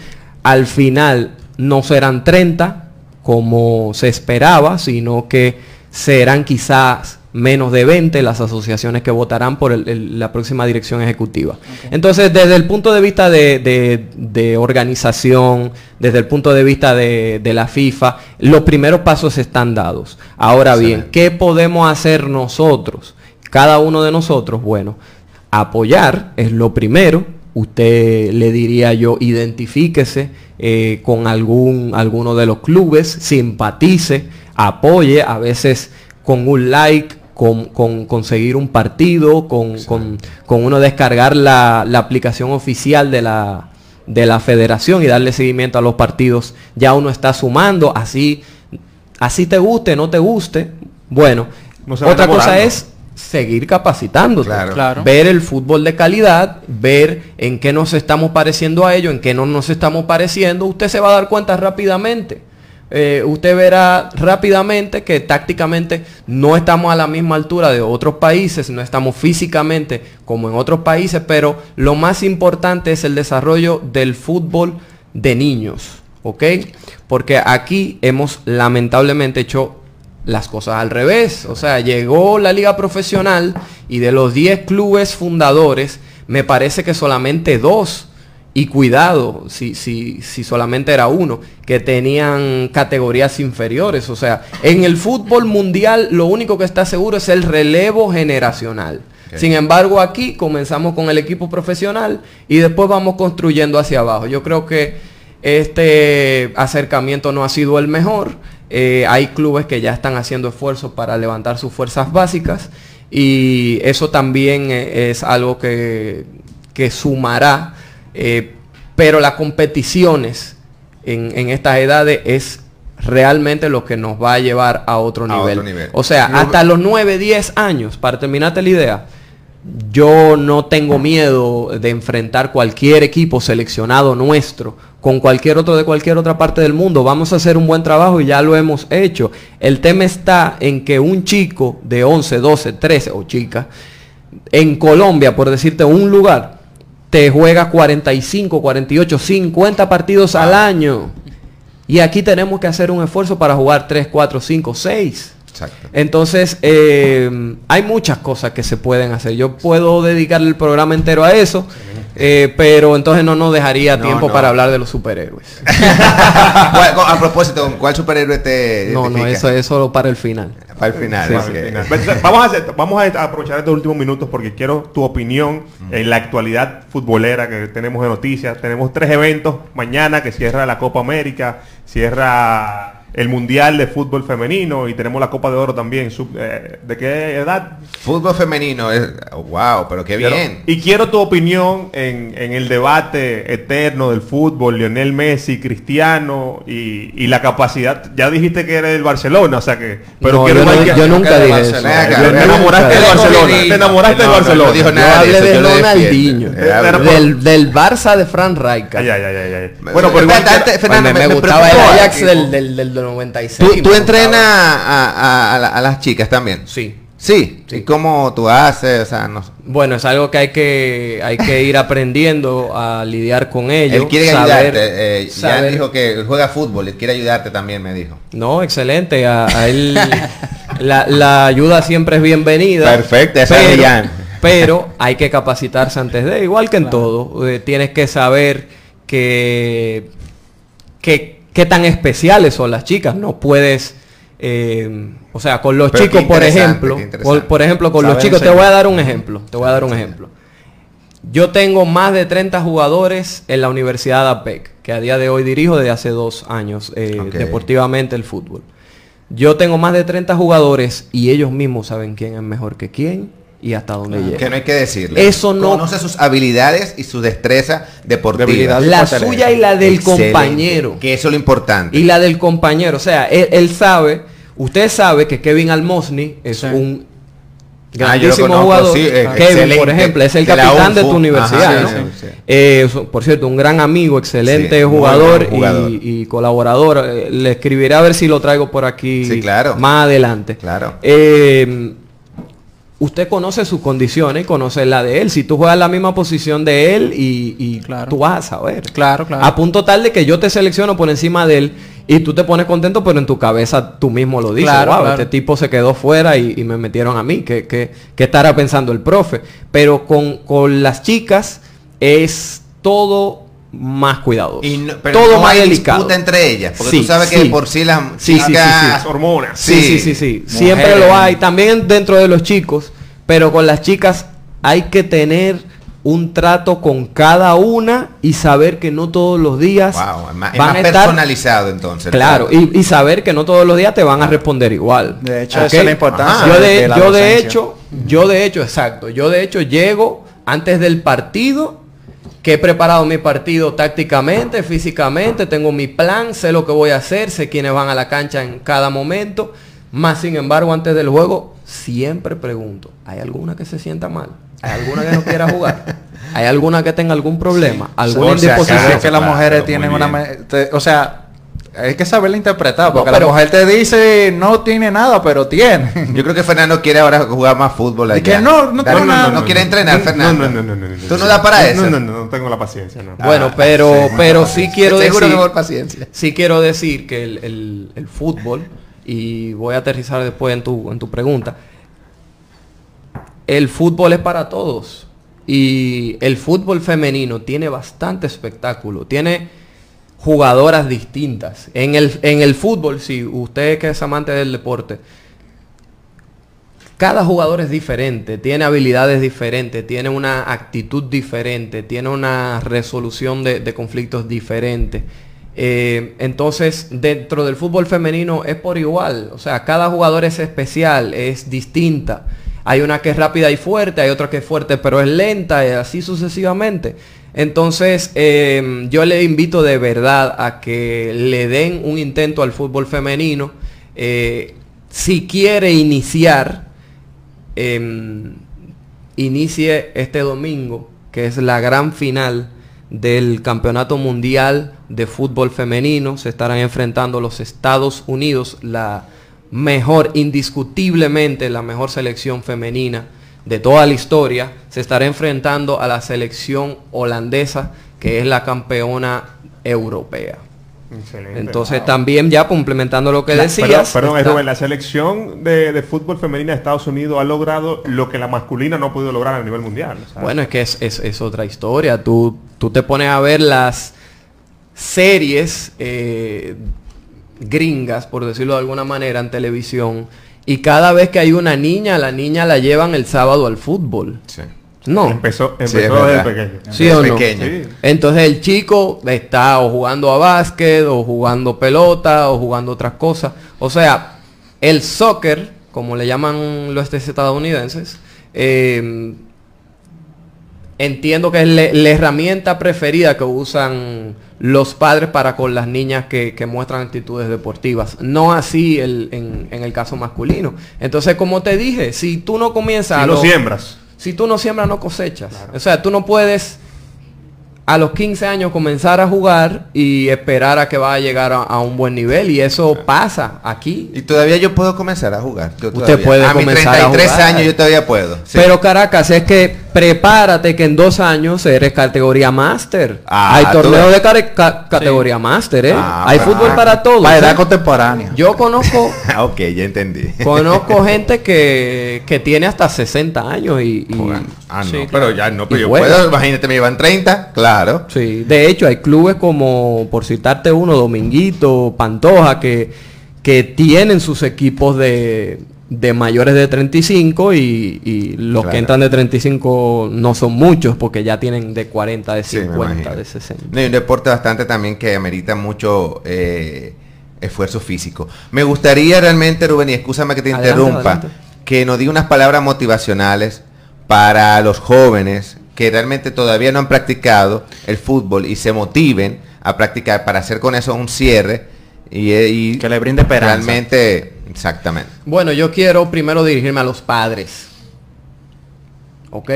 Al final no serán 30 como se esperaba, sino que serán quizás menos de 20 las asociaciones que votarán por el- el- la próxima dirección ejecutiva. Entonces, desde el punto de vista de, de- de organización, desde el punto de vista de, de la FIFA, los primeros pasos están dados. Ahora bien. ¿qué podemos hacer nosotros? Cada uno de nosotros, bueno, apoyar es lo primero. Usted le diría yo, identifíquese eh, con algún, alguno de los clubes, simpatice, apoye, a veces con un like, con, con conseguir un partido, con, con- con uno descargar la, la aplicación oficial de la, de la federación y darle seguimiento a los partidos. Ya uno está sumando, así, así te guste, no te guste. Bueno, otra cosa es seguir capacitándote. Claro. Claro. Ver el fútbol de calidad, ver en qué nos estamos pareciendo a ello, en qué no nos estamos pareciendo, usted se va a dar cuenta rápidamente. Eh, usted verá rápidamente que tácticamente no estamos a la misma altura de otros países, no estamos físicamente como en otros países, pero lo más importante es el desarrollo del fútbol de niños, ¿ok? Porque aquí hemos lamentablemente hecho las cosas al revés. O sea, llegó la liga profesional y de los 10 clubes fundadores, me parece que solamente dos, y cuidado, si, si, si solamente era uno, que tenían categorías inferiores. O sea, en el fútbol mundial lo único que está seguro es el relevo generacional. Sin embargo, aquí comenzamos con el equipo profesional y después vamos construyendo hacia abajo. Yo creo que este acercamiento no ha sido el mejor. Eh, hay clubes que ya están haciendo esfuerzos para levantar sus fuerzas básicas y eso también eh, es algo que, que sumará. Eh, pero las competiciones en, en estas edades es realmente lo que nos va a llevar a otro A nivel. otro nivel. O sea, hasta los 9, 10 años, para terminarte la idea, yo no tengo miedo de enfrentar cualquier equipo seleccionado nuestro con cualquier otro de cualquier otra parte del mundo. Vamos a hacer un buen trabajo y ya lo hemos hecho. El tema está en que un chico de 11, 12, 13 o chica en Colombia, por decirte un lugar, te juega 45, 48, 50 partidos al año. Y aquí tenemos que hacer un esfuerzo para jugar 3, 4, 5, 6. Exacto. Entonces, eh, hay muchas cosas que se pueden hacer. Yo puedo dedicarle el programa entero a eso, eh, pero entonces no nos dejaría No, tiempo no. para hablar de los superhéroes. ¿Cuál- con- a propósito, ¿con cuál superhéroe te No, no, eso es solo para el final. Para el final. Sí, Vamos a, hacer- vamos a aprovechar estos últimos minutos porque quiero tu opinión en la actualidad futbolera que tenemos de noticias. Tenemos tres eventos mañana que cierra la Copa América, cierra el Mundial de Fútbol Femenino y tenemos la Copa de Oro también. Sub- eh, ¿De qué edad? Fútbol femenino, es, wow, pero qué bien. y quiero tu opinión en, en el debate eterno del fútbol, Lionel Messi, Cristiano y, y la capacidad. Ya dijiste que eres del Barcelona, o sea que. Pero No, quiero yo, no- que- yo nunca dije eso. Te enamoraste del. Barcelona. Te enamoraste del no, no Barcelona. dijo Yo nada de hablé Ronaldinho, del, del Barça de Fran Rijkaard. Ay, ay, ay, ay, ay. Me- Bueno, pero Fernando, me, me me gustaba el Ajax del, del, del 96. ¿Tú, entrenas a, a- a la- a las chicas también? Sí. Sí. Sí. ¿Y cómo tú haces? O sea, no. Bueno, es algo que hay que hay que ir aprendiendo a lidiar con ello. Él quiere saber- ayudarte. eh, ya dijo que juega fútbol. Él quiere ayudarte también, me dijo. No, excelente. A, él la, la ayuda siempre es bienvenida. Perfecto, esa es pero, Jan. pero hay que capacitarse antes de, igual que en todo. Eh, tienes que saber que, que qué tan especiales son las chicas. No puedes, eh, o sea, con los Pero chicos, por ejemplo, por, por ejemplo, con los chicos, te voy a dar un ejemplo. Te voy a dar un ejemplo. Yo tengo más de 30 jugadores en la Universidad de APEC, que a día de hoy dirijo desde hace dos años eh, deportivamente el fútbol. Yo tengo más de 30 jugadores y ellos mismos saben quién es mejor que quién y hasta dónde llega. Que no hay que decirle. Eso no- Conoce sus habilidades y su destreza deportiva. La suya y la del Excelente. compañero. Que eso es lo importante. Y la del compañero. O sea, él, él sabe, usted sabe que Kevin Almosny es Sí. un Ah, grandísimo conozco, jugador. sí, Kevin, excelente. por ejemplo, es el De capitán de tu universidad. Ajá, ¿no? sí, sí, sí. Eh, por cierto, un gran amigo, excelente jugador. Y, y colaborador. Eh, le escribiré a ver si lo traigo por aquí Sí, claro. más adelante. Claro. Eh, usted conoce sus condiciones y conoce la de él. Si tú juegas la misma posición de él y, y Claro. tú vas a saber. Claro, claro. A punto tal de que yo te selecciono por encima de él y tú te pones contento, pero en tu cabeza tú mismo lo dices. Claro, wow, claro. este tipo se quedó fuera y, y me metieron a mí. ¿Qué, qué, qué estará pensando el profe? Pero con, con las chicas es todo más cuidadoso. Y no- pero todo no más hay delicado. disputa entre ellas. Porque Sí, tú sabes que sí. por sí las Sí, sí, sí, chicas... sí. Las hormonas. Sí, Sí. sí, sí. Siempre lo hay. También dentro de los chicos. Pero con las chicas hay que tener un trato con cada una y saber que no todos los días Wow, es más, es van más a estar personalizado entonces. Claro, y, y saber que no todos los días te van a responder igual. De hecho, ¿Ok? esa es la importancia Yo de- de, de la yo de hecho, yo de hecho, exacto, yo de hecho llego antes del partido, que he preparado mi partido tácticamente, físicamente, tengo mi plan, sé lo que voy a hacer, sé quiénes van a la cancha en cada momento. Más sin embargo, antes del juego, siempre pregunto, ¿hay alguna que se sienta mal? ¿Hay alguna que no quiera jugar? ¿Hay alguna que tenga algún problema? ¿Alguna acaso. Sabes indisposición? que las mujeres tienen una... o sea, hay que saberla interpretar, porque pero- la mujer te dice no tiene nada, pero tiene. Yo creo que Fernando quiere ahora jugar más fútbol allá. que no, no tengo nada. no quiere entrenar, No, Fernando. No, no, no, no, no, ¿Tú no das para no, eso? No, no, no, no tengo la paciencia, no. Bueno, pero, pero sí quiero Seguro decir, que por paciencia. sí quiero decir que el, el- el fútbol, y voy a aterrizar después en tu, en tu pregunta, el fútbol es para todos. Y el fútbol femenino tiene bastante espectáculo, tiene jugadoras distintas. En el, en el fútbol, si usted que es amante del deporte, cada jugador es diferente, tiene habilidades diferentes, tiene una actitud diferente, tiene una resolución de, de conflictos diferente. Eh, entonces, dentro del fútbol femenino es por igual, o sea, cada jugador es especial, es distinta. Hay una que es rápida y fuerte, hay otra que es fuerte pero es lenta, y así sucesivamente. Entonces, eh, yo le invito de verdad a que le den un intento al fútbol femenino. Eh, si quiere iniciar, em, inicie este domingo, que es la gran final del Campeonato Mundial de Fútbol Femenino. Se estarán enfrentando los Estados Unidos, la mejor, indiscutiblemente la mejor selección femenina de toda la historia. Se estará enfrentando a la selección holandesa, que es la campeona europea. Excelente. Entonces Wow. también ya complementando lo que La- decías. Perdón, Rubén, la selección de, de fútbol femenina de Estados Unidos ha logrado lo que la masculina no ha podido lograr a nivel mundial. Bueno, es que es, es- es otra historia. Tú, tú te pones a ver las series eh, gringas, por decirlo de alguna manera, en televisión. Y cada vez que hay una niña, la niña la llevan el sábado al fútbol. Sí. No. empezó, empezó es desde pequeño. ¿Sí Desde o no? pequeño. Sí. Entonces el chico está o jugando a básquet, o jugando pelota, o jugando otras cosas. O sea, el soccer, como le llaman los estadounidenses, eh, entiendo que es le- la herramienta preferida que usan los padres para con las niñas que, que muestran actitudes deportivas. No así el- en, en el caso masculino. Entonces, como te dije, si tú no comienzas Si a lo los- siembras. si tú no siembras, no cosechas. O sea, tú no puedes a los 15 años comenzar a jugar y esperar a que va a llegar a, a un buen nivel. Y eso pasa aquí. Y todavía yo puedo comenzar a jugar. Yo Usted todavía. puede a mis comenzar a 33 jugar. años yo todavía puedo. Sí. Pero Caracas, es que prepárate que en dos años eres categoría máster. Ah, Hay torneos de ca- categoría máster, ¿eh? Ah, Hay fútbol para todos. Para edad ¿eh? contemporánea. Yo conozco Ah, ok, ya entendí. conozco gente que, que tiene hasta 60 años y. Ah, no, sí, pero ya no, pero yo juega. puedo, imagínate, me llevan 30, claro. Sí, de hecho hay clubes como, por citarte uno, Dominguito, Pantoja, que, que tienen sus equipos de, de mayores de 35 y, y los Claro. que entran de 35 no son muchos porque ya tienen de 40, de Sí, me 50, imagino. de 60. No, y un deporte bastante también que amerita mucho eh, esfuerzo físico. Me gustaría realmente, Rubén, y escúchame que te Adelante, interrumpa, adelante. que nos diga unas palabras motivacionales para los jóvenes que realmente todavía no han practicado el fútbol y se motiven a practicar para hacer con eso un cierre y, eh, y Que le brinde esperanza. realmente, exactamente. Bueno, yo quiero primero dirigirme a los padres. ¿Ok?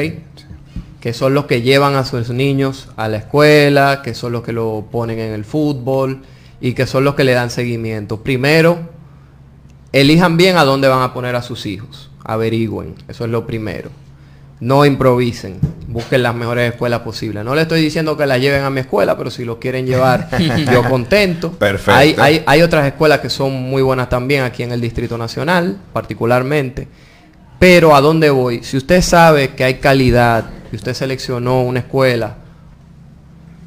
Que son los que llevan a sus niños a la escuela, que son los que lo ponen en el fútbol y que son los que le dan seguimiento. Primero, elijan bien a dónde van a poner a sus hijos. Averigüen. Eso es lo primero. No improvisen. Busquen las mejores escuelas posibles. No le estoy diciendo que las lleven a mi escuela, pero si lo quieren llevar, yo contento. Perfecto. Hay, hay, hay otras escuelas que son muy buenas también aquí en el Distrito Nacional, particularmente. Pero ¿a dónde voy? Si usted sabe que hay calidad y usted seleccionó una escuela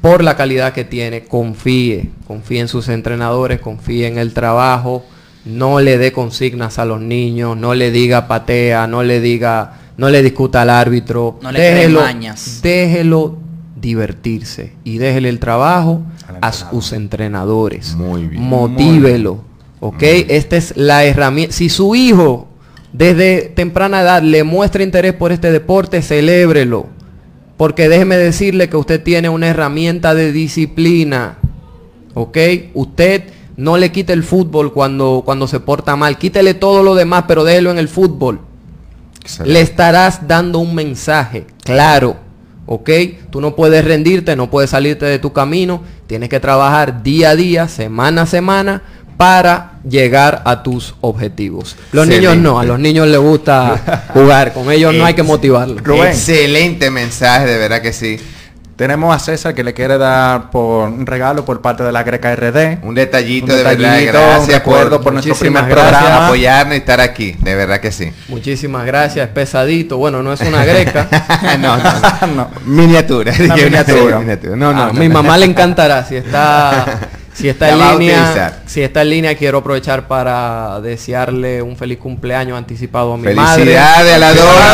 por la calidad que tiene, confíe, confíe en sus entrenadores, confíe en el trabajo, no le dé consignas a los niños, no le diga patea, no le diga, no le discuta al árbitro, No le déjelo, mañas. déjelo divertirse y déjele el trabajo a sus entrenadores. Muy bien. Motívelo, ¿ok? Esta es la herramienta. Si su hijo desde temprana edad le muestra interés por este deporte, celébrelo. Porque déjeme decirle que usted tiene una herramienta de disciplina. ¿Ok? Usted no le quite el fútbol cuando, cuando se porta mal. Quítele todo lo demás, pero déjelo en el fútbol. Excelente. Le estarás dando un mensaje claro. ¿ok? Tú no puedes rendirte, no puedes salirte de tu camino, tienes que trabajar día a día, semana a semana para llegar a tus objetivos. Los niños no, a los niños les gusta jugar, con ellos no hay que motivarlos. Rubén. Excelente mensaje, de verdad que sí. Tenemos a César que le quiere dar por un regalo por parte de la Greca RD. Un detallito, Un de verdad. detallito, Gracias un recuerdo por nuestro primer gracias. programa. apoyarnos y estar aquí. De verdad que sí. Muchísimas gracias, es pesadito. Bueno, no es una greca. no, no, no. No. Miniatura. Miniatura. miniatura. No, no, a no, mi no. mamá le encantará. Si está, si está en línea, si está en línea, quiero aprovechar para desearle un feliz cumpleaños anticipado a mi madre. Felicidades a la dona.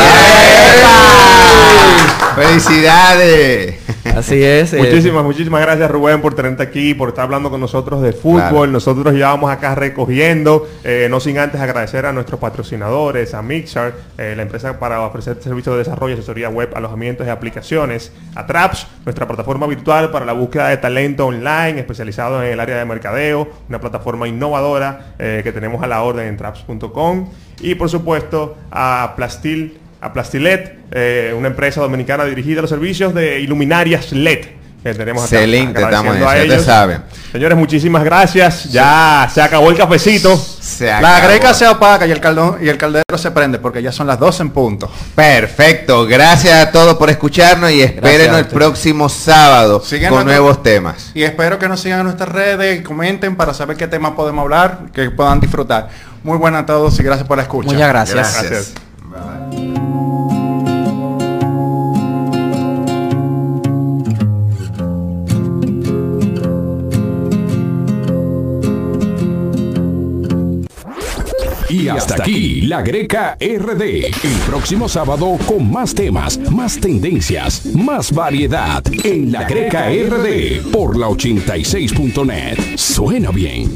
Felicidades. Así es. eh, Muchísimas, muchísimas gracias Rubén por tenerte aquí, por estar hablando con nosotros de fútbol. Claro. Nosotros ya vamos acá recogiendo, eh, no sin antes agradecer a nuestros patrocinadores, a Mixar, eh, la empresa para ofrecer servicios de desarrollo, asesoría web, alojamientos y aplicaciones, a Traps, nuestra plataforma virtual para la búsqueda de talento online, especializado en el área de mercadeo, una plataforma innovadora eh, que tenemos a la orden en traps.com y por supuesto a Plastil a Plastilet, eh, una empresa dominicana dirigida a los servicios de iluminarias LED. Que tenemos acá, Excelente, estamos en a eso, saben. Señores, muchísimas gracias. Ya se acabó el cafecito. Se La acabó. Greca se apaga y el, caldón, y el caldero se prende porque ya son las 12 en punto. Perfecto. Gracias a todos por escucharnos y espérenos el próximo sábado Sigan con nuevos temas. Y espero que nos sigan en nuestras redes y comenten para saber qué temas podemos hablar, que puedan disfrutar. Muy buenas a todos y gracias por la escucha. Muchas gracias. Gracias. Y hasta aquí la Greca RD. El próximo sábado con más temas, más tendencias, más variedad en la Greca RD por la 86.net. Suena bien.